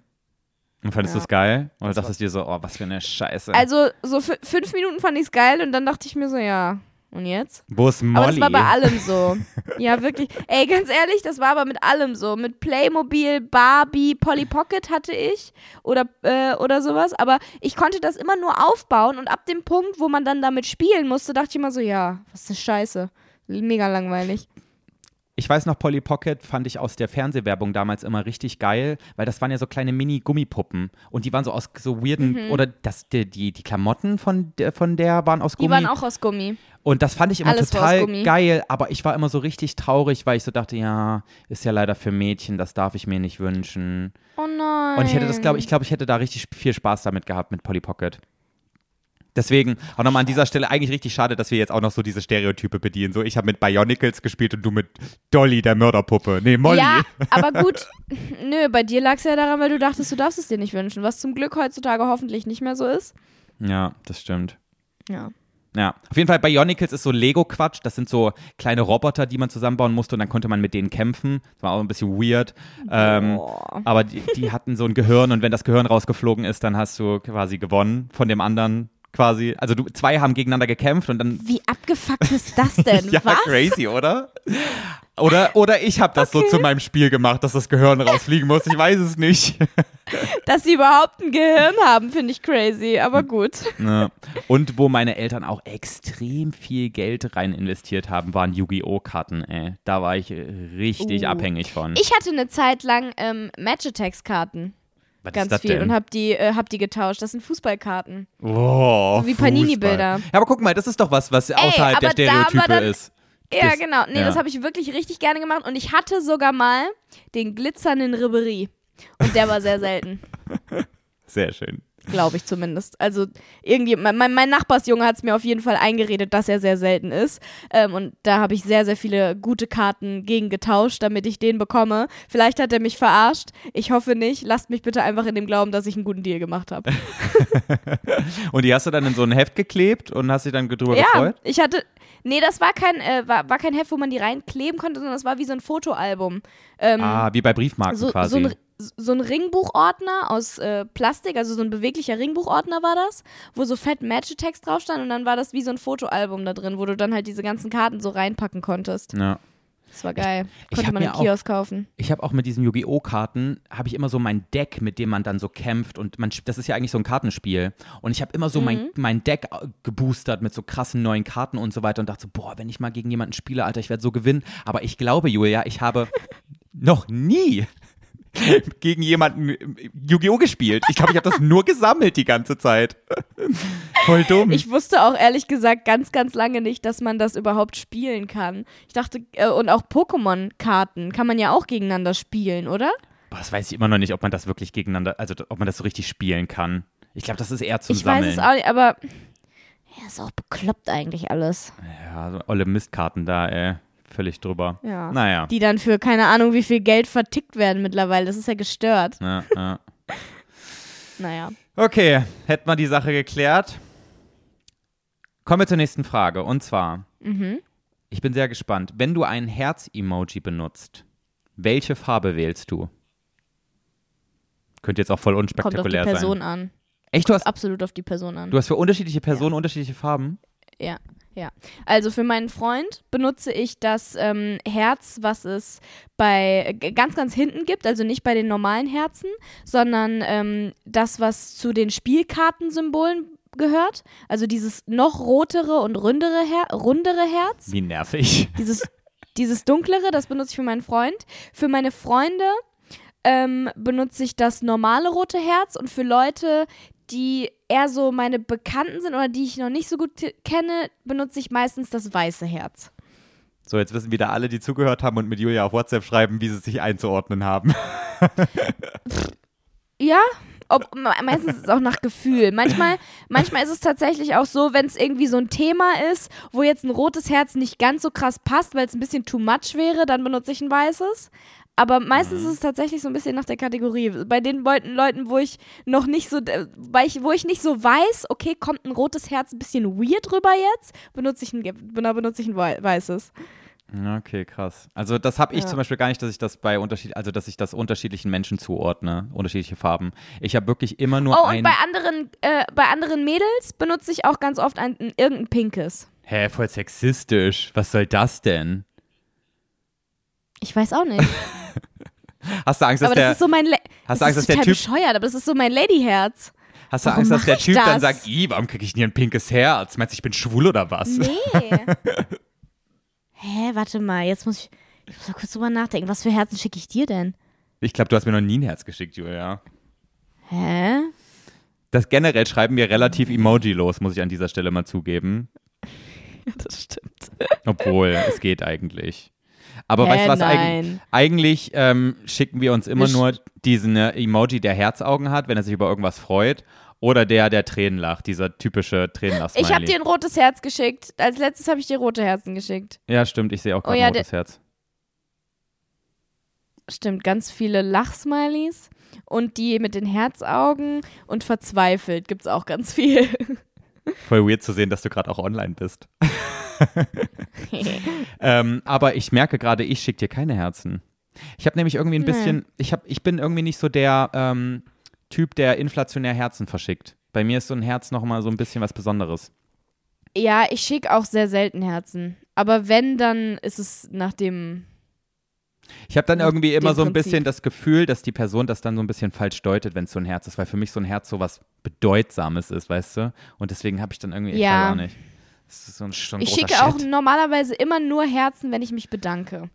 Und fandest Ja. du es geil? Oder dachtest du dir so, oh, was für eine Scheiße. Also so fü- fünf Minuten fand ich es geil und dann dachte ich mir so, ja, und jetzt? Wo ist Molly? Aber das war bei allem so. ja, wirklich. Ey, ganz ehrlich, das war aber mit allem so. Mit Playmobil, Barbie, Polly Pocket hatte ich oder, äh, oder sowas. Aber ich konnte das immer nur aufbauen und ab dem Punkt, wo man dann damit spielen musste, dachte ich immer so, ja, was ist das Scheiße. Mega langweilig. Ich weiß noch, Polly Pocket fand ich aus der Fernsehwerbung damals immer richtig geil, weil das waren ja so kleine Mini-Gummipuppen und die waren so aus so weirden, oder das, die, die, die Klamotten von der, von der waren aus Mhm. Die Gummi. waren auch aus Gummi. und das fand ich immer Alles total Gummi. geil, aber ich war immer so richtig traurig, weil ich so dachte, ja, ist ja leider für Mädchen, das darf ich mir nicht wünschen. Oh nein. Und ich hätte das, glaube ich, glaube ich hätte da richtig viel Spaß damit gehabt mit Polly Pocket. Deswegen auch nochmal an dieser Stelle eigentlich richtig schade, dass wir jetzt auch noch so diese Stereotype bedienen. So, ich habe mit Bionicles gespielt und du mit Dolly, der Mörderpuppe. Nee, Molly. Ja, aber gut. Nö, bei dir lag es ja daran, weil du dachtest, du darfst es dir nicht wünschen. Was zum Glück heutzutage hoffentlich nicht mehr so ist. Ja, das stimmt. Ja. Ja, auf jeden Fall Bionicles ist so Lego-Quatsch. Das sind so kleine Roboter, die man zusammenbauen musste und dann konnte man mit denen kämpfen. Das war auch ein bisschen weird. Ähm, aber die, die hatten so ein Gehirn und wenn das Gehirn rausgeflogen ist, dann hast du quasi gewonnen von dem anderen quasi. Also du, zwei haben gegeneinander gekämpft und dann Wie abgefuckt ist das denn? ja, Was? crazy, oder? Oder, oder ich habe das Okay. so zu meinem Spiel gemacht, dass das Gehirn rausfliegen muss. Ich weiß es nicht. Dass sie überhaupt ein Gehirn haben, finde ich crazy, aber gut. Ja. Und wo meine Eltern auch extrem viel Geld rein investiert haben, waren Yu-Gi-Oh! Karten, ey. Da war ich richtig Uh. abhängig von. Ich hatte eine Zeit lang ähm, Match-Attacks-Karten. Was Ganz viel denn? und hab die, äh, hab die getauscht. Das sind Fußballkarten. oh, So wie Panini-Bilder. Ja, aber guck mal, das ist doch was, was außerhalb der Stereotype dann- ist. Ja, Das- genau. Nee, ja. das habe ich wirklich richtig gerne gemacht. Und ich hatte sogar mal den glitzernden Ribery. Und der war sehr selten. Sehr schön. Glaube ich zumindest. Also irgendwie, mein, mein Nachbarsjunge hat es mir auf jeden Fall eingeredet, dass er sehr selten ist. Ähm, und da habe ich sehr, sehr viele gute Karten gegen getauscht, damit ich den bekomme. Vielleicht hat er mich verarscht. Ich hoffe nicht. Lasst mich bitte einfach in dem Glauben, dass ich einen guten Deal gemacht habe. Und die hast du dann in so ein Heft geklebt und hast dich dann drüber Ja, gefreut? ich hatte. Nee, das war kein, äh, war, war kein Heft, wo man die reinkleben konnte, sondern das war wie so ein Fotoalbum. Ähm, Ah, wie bei Briefmarken so, quasi. so, ein, so ein Ringbuchordner aus äh, Plastik, also so ein beweglicher Ringbuchordner war das, wo so fett Match-Text drauf stand und dann war das wie so ein Fotoalbum da drin, wo du dann halt diese ganzen Karten so reinpacken konntest. ja. Das war geil. ich Konnte hab man im auch- Kiosk kaufen. Ich habe auch mit diesen Yu-Gi-Oh! Karten, habe ich immer so mein Deck, mit dem man dann so kämpft und man, das ist ja eigentlich so ein Kartenspiel. Und ich habe immer so Mhm. mein, mein Deck äh, geboostert mit so krassen neuen Karten und so weiter und dachte so, boah, wenn ich mal gegen jemanden spiele, Alter, ich werde so gewinnen. Aber ich glaube, Julia, ich habe noch nie gegen jemanden äh, Yu-Gi-Oh! gespielt. Ich glaube, ich habe das nur gesammelt die ganze Zeit. Voll dumm. Ich wusste auch ehrlich gesagt ganz, ganz lange nicht, dass man das überhaupt spielen kann. Ich dachte, äh, und auch Pokémon-Karten kann man ja auch gegeneinander spielen, oder? Boah, das weiß ich immer noch nicht, ob man das wirklich gegeneinander, also ob man das so richtig spielen kann. Ich glaube, das ist eher zum ich Sammeln. weiß es auch nicht, aber ja, ist auch bekloppt eigentlich alles. Ja, so olle Mistkarten da, ey. Völlig drüber. Ja. Naja. Die dann für keine Ahnung wie viel Geld vertickt werden mittlerweile. Das ist ja gestört. Ja, ja. Naja. Okay, hätten wir die Sache geklärt. Kommen wir zur nächsten Frage. Und zwar, Mhm. ich bin sehr gespannt. Wenn du ein Herz-Emoji benutzt, welche Farbe wählst du? Könnte jetzt auch voll Kommt auf die unspektakulär Person sein. an. Echt, du hast, Absolut auf die Person an. du hast für unterschiedliche Personen unterschiedliche Farben? Ja, ja. Also für meinen Freund benutze ich das ähm, Herz, was es bei ganz, ganz hinten gibt, also nicht bei den normalen Herzen, sondern ähm, das, was zu den Spielkartensymbolen gehört. Also dieses noch rotere und rundere, Her rundere Herz. Wie nervig. Dieses, dieses dunklere, das benutze ich für meinen Freund. Für meine Freunde ähm, benutze ich das normale rote Herz und für Leute, die eher so meine Bekannten sind oder die ich noch nicht so gut kenne, benutze ich meistens das weiße Herz. So, jetzt wissen wieder alle, die zugehört haben und mit Julia auf WhatsApp schreiben, wie sie sich einzuordnen haben. Ja, ob, me- meistens ist es auch nach Gefühl. Manchmal, manchmal ist es tatsächlich auch so, wenn es irgendwie so ein Thema ist, wo jetzt ein rotes Herz nicht ganz so krass passt, weil es ein bisschen too much wäre, dann benutze ich ein weißes. Aber meistens ist es tatsächlich so ein bisschen nach der Kategorie. Bei den Leuten, Leuten wo ich noch nicht so, äh, weil ich, wo ich nicht so weiß, okay, kommt ein rotes Herz ein bisschen weird rüber jetzt, benutze ich ein, benutze ich ein wei- weißes. Okay, krass. Also das habe ich Ja. zum Beispiel gar nicht, dass ich das bei Unterschied, also dass ich das unterschiedlichen Menschen zuordne, unterschiedliche Farben. Ich habe wirklich immer nur Oh, ein. und bei anderen, äh, bei anderen Mädels benutze ich auch ganz oft ein, ein, irgendein pinkes. Hä, voll sexistisch. Was soll das denn? Ich weiß auch nicht. Hast du Angst, dass aber der, das ist so mein. Hast du Angst, dass der Typ, bescheuert, aber das ist so mein Ladyherz. hast du warum Angst, dass der Typ dann das? sagt, "Ih, warum kriege ich nie ein pinkes Herz? Meinst du, ich bin schwul oder was? Nee. Hä, warte mal, jetzt muss ich. Ich muss mal kurz drüber nachdenken. Was für Herzen schicke ich dir denn? Ich glaube, du hast mir noch nie ein Herz geschickt, Julia. Hä? Das generell schreiben wir relativ emoji-los, muss ich an dieser Stelle mal zugeben. Das stimmt. Obwohl, es geht eigentlich. Aber Hä, weißt du was? Eig eigentlich ähm, schicken wir uns immer Wir sch- nur diesen äh, Emoji, der Herzaugen hat, wenn er sich über irgendwas freut. Oder der, der Tränen lacht, dieser typische Tränenlach-Smiley. Ich habe dir ein rotes Herz geschickt. Als letztes habe ich dir rote Herzen geschickt. Ja, stimmt, ich sehe auch Oh gerade ja, ein rotes Herz. Stimmt, ganz viele Lachsmileys. Und die mit den Herzaugen und verzweifelt gibt's auch ganz viel. Voll weird zu sehen, dass du gerade auch online bist. ähm, aber ich merke gerade, ich schicke dir keine Herzen. Ich habe nämlich irgendwie ein Nee. bisschen, ich, hab, ich bin irgendwie nicht so der ähm, Typ, der inflationär Herzen verschickt. Bei mir ist so ein Herz nochmal so ein bisschen was Besonderes. ja, ich schicke auch sehr selten Herzen. Aber wenn, dann ist es nach dem, Ich habe dann irgendwie immer so ein Prinzip. bisschen das Gefühl, dass die Person das dann so ein bisschen falsch deutet, wenn es so ein Herz ist, weil für mich so ein Herz so was Bedeutsames ist, weißt du? Und deswegen habe ich dann irgendwie, ich Ja. weiß auch nicht. Das ist so ein, ein Ich schicke auch Shit. normalerweise immer nur Herzen, wenn ich mich bedanke.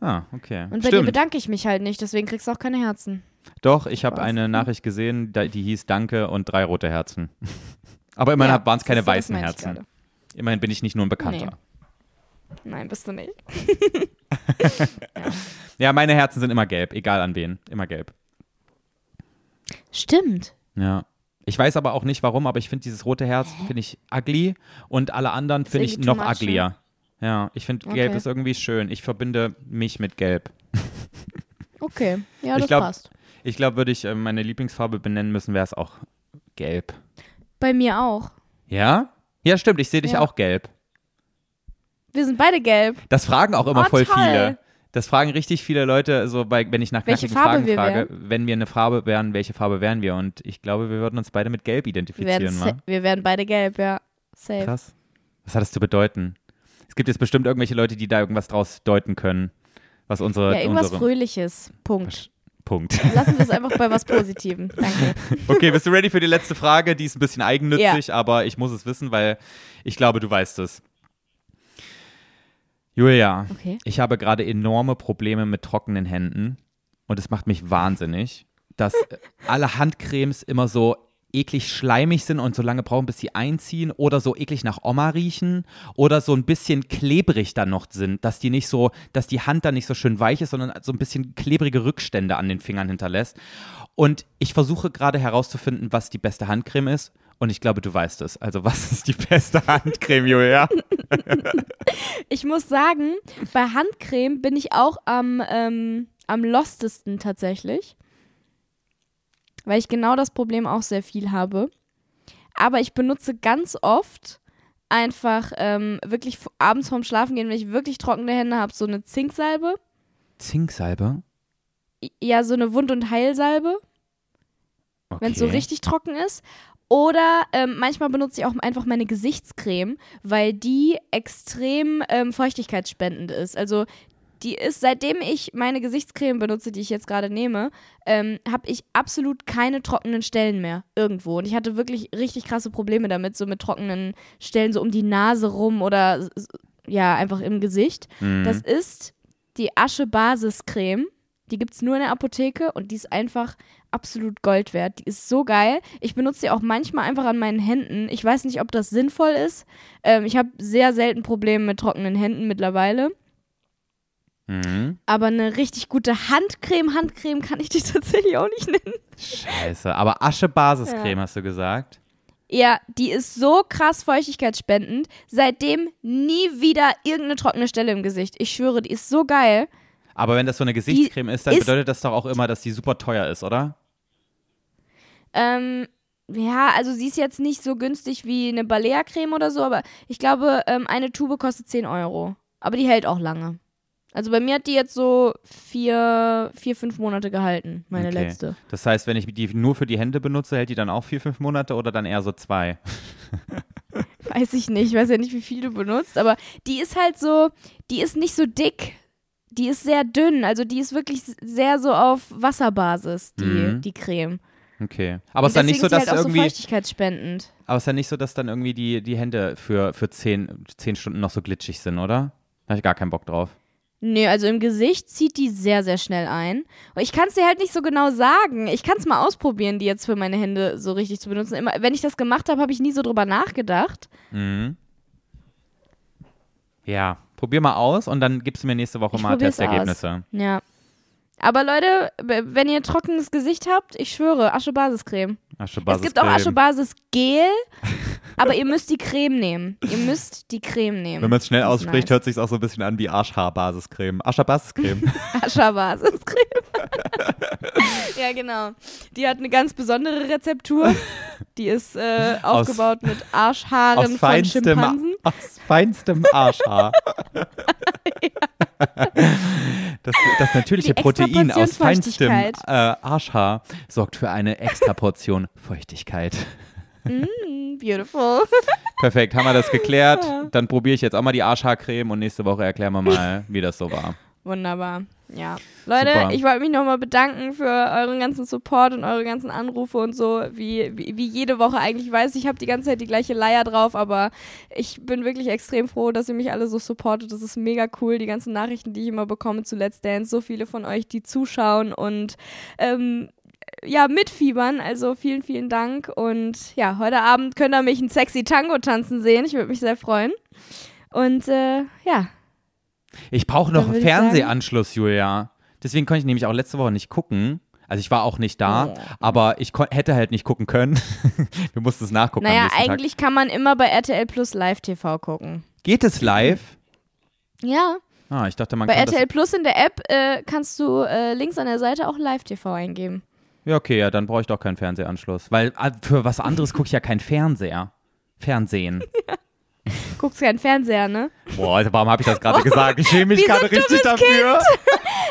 Ah, okay. Und bei dir Stimmt. bedanke ich mich halt nicht, deswegen kriegst du auch keine Herzen. Doch, ich habe eine Nachricht gesehen, die hieß Danke und drei rote Herzen. Aber immerhin Ja, waren es keine weißen Herzen. Immerhin bin ich nicht nur ein Bekannter. Nein, bist du nicht. Ja, meine Herzen sind immer gelb, egal an wen. Immer gelb. Stimmt. Ja. Ich weiß aber auch nicht warum, aber ich finde dieses rote Herz, finde ich ugly und alle anderen finde ich noch much, ne? uglier. Ja, ich finde gelb Okay. ist irgendwie schön. Ich verbinde mich mit gelb. Okay, ja, Ich das glaub- passt. Ich glaube, würde ich äh, meine Lieblingsfarbe benennen müssen, wäre es auch gelb. Bei mir auch. Ja? Ja, stimmt, ich sehe dich Ja. auch gelb. Wir sind beide gelb. Das fragen auch immer Oh, voll toll. viele. Das fragen richtig viele Leute, so bei, wenn ich nach Welche knackigen Farbe Fragen wir frage, wenn wir eine Farbe wären, welche Farbe wären wir? Und ich glaube, wir würden uns beide mit gelb Wir identifizieren, wa? wir werden beide gelb, ja. Safe. Krass. Was hat das zu bedeuten? Es gibt jetzt bestimmt irgendwelche Leute, die da irgendwas draus deuten können, was unsere, Ja, irgendwas unsere Fröhliches. Punkt. Punkt. Lassen wir es einfach bei was Positivem. Danke. Okay, bist du ready für die letzte Frage? Die ist ein bisschen eigennützig, aber ich muss es wissen, weil ich glaube, du weißt es. Julia, Okay. ich habe gerade enorme Probleme mit trockenen Händen und es macht mich wahnsinnig, dass äh, alle Handcremes immer so eklig schleimig sind und so lange brauchen, bis sie einziehen oder so eklig nach Oma riechen oder so ein bisschen klebrig dann noch sind, dass die nicht so, dass die Hand dann nicht so schön weich ist, sondern so ein bisschen klebrige Rückstände an den Fingern hinterlässt. Und ich versuche gerade herauszufinden, was die beste Handcreme ist. Und ich glaube, du weißt es. Also, was ist die beste Handcreme, Julia? Ich muss sagen, bei Handcreme bin ich auch am, ähm, am lostesten tatsächlich. Weil ich genau das Problem auch sehr viel habe. Aber ich benutze ganz oft einfach ähm, wirklich abends vorm Schlafengehen, wenn ich wirklich trockene Hände habe, so eine Zinksalbe. Zinksalbe? Ja, so eine Wund- und Heilsalbe, Okay. wenn es so richtig trocken ist. Oder ähm, manchmal benutze ich auch einfach meine Gesichtscreme, weil die extrem ähm, feuchtigkeitsspendend ist. Also die ist, seitdem ich meine Gesichtscreme benutze, die ich jetzt gerade nehme, ähm, habe ich absolut keine trockenen Stellen mehr irgendwo. Und ich hatte wirklich richtig krasse Probleme damit, so mit trockenen Stellen so um die Nase rum oder ja, einfach im Gesicht. Mhm. Das ist die Asche-Basiscreme. Die gibt es nur in der Apotheke und die ist einfach absolut Gold wert. Die ist so geil. Ich benutze die auch manchmal einfach an meinen Händen. Ich weiß nicht, ob das sinnvoll ist. Ähm, ich habe sehr selten Probleme mit trockenen Händen mittlerweile. Mhm. Aber eine richtig gute Handcreme, Handcreme kann ich die tatsächlich auch nicht nennen. Scheiße. Aber Asche-Basiscreme hast du gesagt. Ja, die ist so krass feuchtigkeitsspendend. Seitdem nie wieder irgendeine trockene Stelle im Gesicht. Ich schwöre, die ist so geil. Aber wenn das so eine Gesichtscreme ist, dann ist- bedeutet das doch auch immer, dass die super teuer ist, oder? Ähm, ja, also sie ist jetzt nicht so günstig wie eine Balea-Creme oder so, aber ich glaube, ähm, eine Tube kostet 10 Euro. Aber die hält auch lange. Also bei mir hat die jetzt so vier, vier fünf Monate gehalten, meine Okay. letzte. Das heißt, wenn ich die nur für die Hände benutze, hält die dann auch vier, fünf Monate oder dann eher so zwei? Weiß ich nicht, ich weiß ja nicht, wie viel du benutzt, aber die ist halt so, die ist nicht so dick. Die ist sehr dünn, also die ist wirklich sehr so auf Wasserbasis, die, Mhm. die Creme. Okay. Aber es ist dann nicht so, dass halt irgendwie, so feuchtigkeitsspendend. aber es ist dann nicht so, dass dann irgendwie die, die Hände für, für zehn, zehn Stunden noch so glitschig sind, oder? Da habe ich gar keinen Bock drauf. Nee, also im Gesicht zieht die sehr, sehr schnell ein. Und ich kann es dir halt nicht so genau sagen. Ich kann es mal ausprobieren, die jetzt für meine Hände so richtig zu benutzen. Immer, wenn ich das gemacht habe, habe ich nie so drüber nachgedacht. Mhm. Ja, probier mal aus und dann gibst du mir nächste Woche Ich mal Testergebnisse. Ja. Aber Leute, wenn ihr trockenes Gesicht habt, ich schwöre, Asche-Basiscreme. Aschebasis Es gibt auch Asche-Basis-Gel, aber ihr müsst die Creme nehmen. Ihr müsst die Creme nehmen. Wenn man es schnell Das ausspricht, nice. hört sich auch so ein bisschen an wie Arschhaar-Basiscreme. Ascher-Basiscreme. Ascha-Basiscreme. ja, genau. Die hat eine ganz besondere Rezeptur. Die ist äh, aufgebaut mit Arschhaaren aus, von feinstem, Schimpansen. aus feinstem Arschhaar. Das, das natürliche Protein aus feinstem äh. Arschhaar sorgt für eine extra Portion Feuchtigkeit. Mm, beautiful. Perfekt, haben wir das geklärt. Dann probiere ich jetzt auch mal die Arschhaarcreme und nächste Woche erklären wir mal, wie das so war. Wunderbar. Ja. Leute, Super. ich wollte mich nochmal bedanken für euren ganzen Support und eure ganzen Anrufe und so, wie, wie, wie jede Woche eigentlich. Ich weiß, ich habe die ganze Zeit die gleiche Leier drauf, aber ich bin wirklich extrem froh, dass ihr mich alle so supportet. Das ist mega cool, die ganzen Nachrichten, die ich immer bekomme zu Let's Dance. So viele von euch, die zuschauen und ähm, ja, mitfiebern. Also vielen, vielen Dank. Und ja, heute Abend könnt ihr mich ein sexy Tango tanzen sehen. Ich würde mich sehr freuen. Und äh, ja, Ich brauche noch einen Fernsehanschluss, Julia. Deswegen konnte ich nämlich auch letzte Woche nicht gucken. Also ich war auch nicht da, Oh. aber ich hätte halt nicht gucken können. Wir mussten es nachgucken naja, nächsten Tag. eigentlich kann man immer bei RTL Plus Live TV gucken. Geht es live? Ja, Ah, ich dachte, man bei kann RTL Plus in der App äh, kannst du äh, links an der Seite auch Live TV eingeben. Ja, okay, ja, dann brauche ich doch keinen Fernsehanschluss. Weil ah, für was anderes gucke ich ja keinen Fernseher. Fernsehen. Guckst keinen Fernseher, ne? Boah, also warum habe ich das gerade gesagt? Ich schäme mich gerade richtig dafür.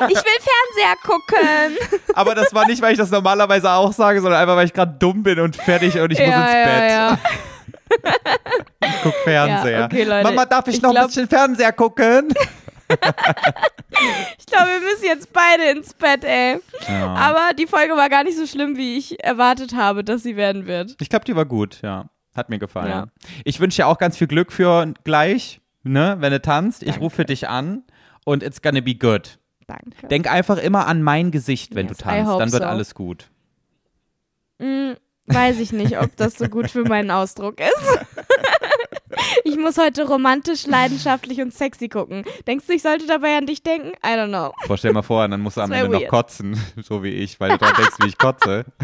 Ich will Fernseher gucken. Aber das war nicht, weil ich das normalerweise auch sage, sondern einfach, weil ich gerade dumm bin und fertig und ich muss ins Bett. ja. Ich guck Fernseher. Ja, okay. Mama, darf ich, Ich noch glaub- ein bisschen Fernseher gucken? Ich glaube, wir müssen jetzt beide ins Bett, ey. Ja. Aber die Folge war gar nicht so schlimm, wie ich erwartet habe, dass sie werden wird. Ich glaube, die war gut, ja. Hat mir gefallen. Ja. Ich wünsche dir auch ganz viel Glück für gleich, ne, wenn du tanzt. Ich rufe dich an und it's gonna be good. Danke. Denk einfach immer an mein Gesicht, wenn Yes, du tanzt. Dann wird so. alles gut. Hm, weiß ich nicht, ob das so gut für meinen Ausdruck ist. Ich muss heute romantisch, leidenschaftlich und sexy gucken. Denkst du, ich sollte dabei an dich denken? I don't know. Boah, stell mal vor, dann musst du am Ende noch weird. kotzen, so wie ich, weil du dran denkst, wie ich kotze.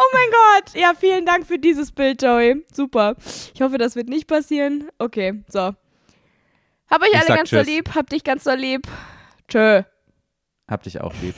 Oh mein Gott. Ja, vielen Dank für dieses Bild, Joey. Super. Ich hoffe, das wird nicht passieren. Okay, so. Hab euch Ich alle ganz tschüss. lieb. Hab dich ganz doll lieb. Tschö. Hab dich auch lieb.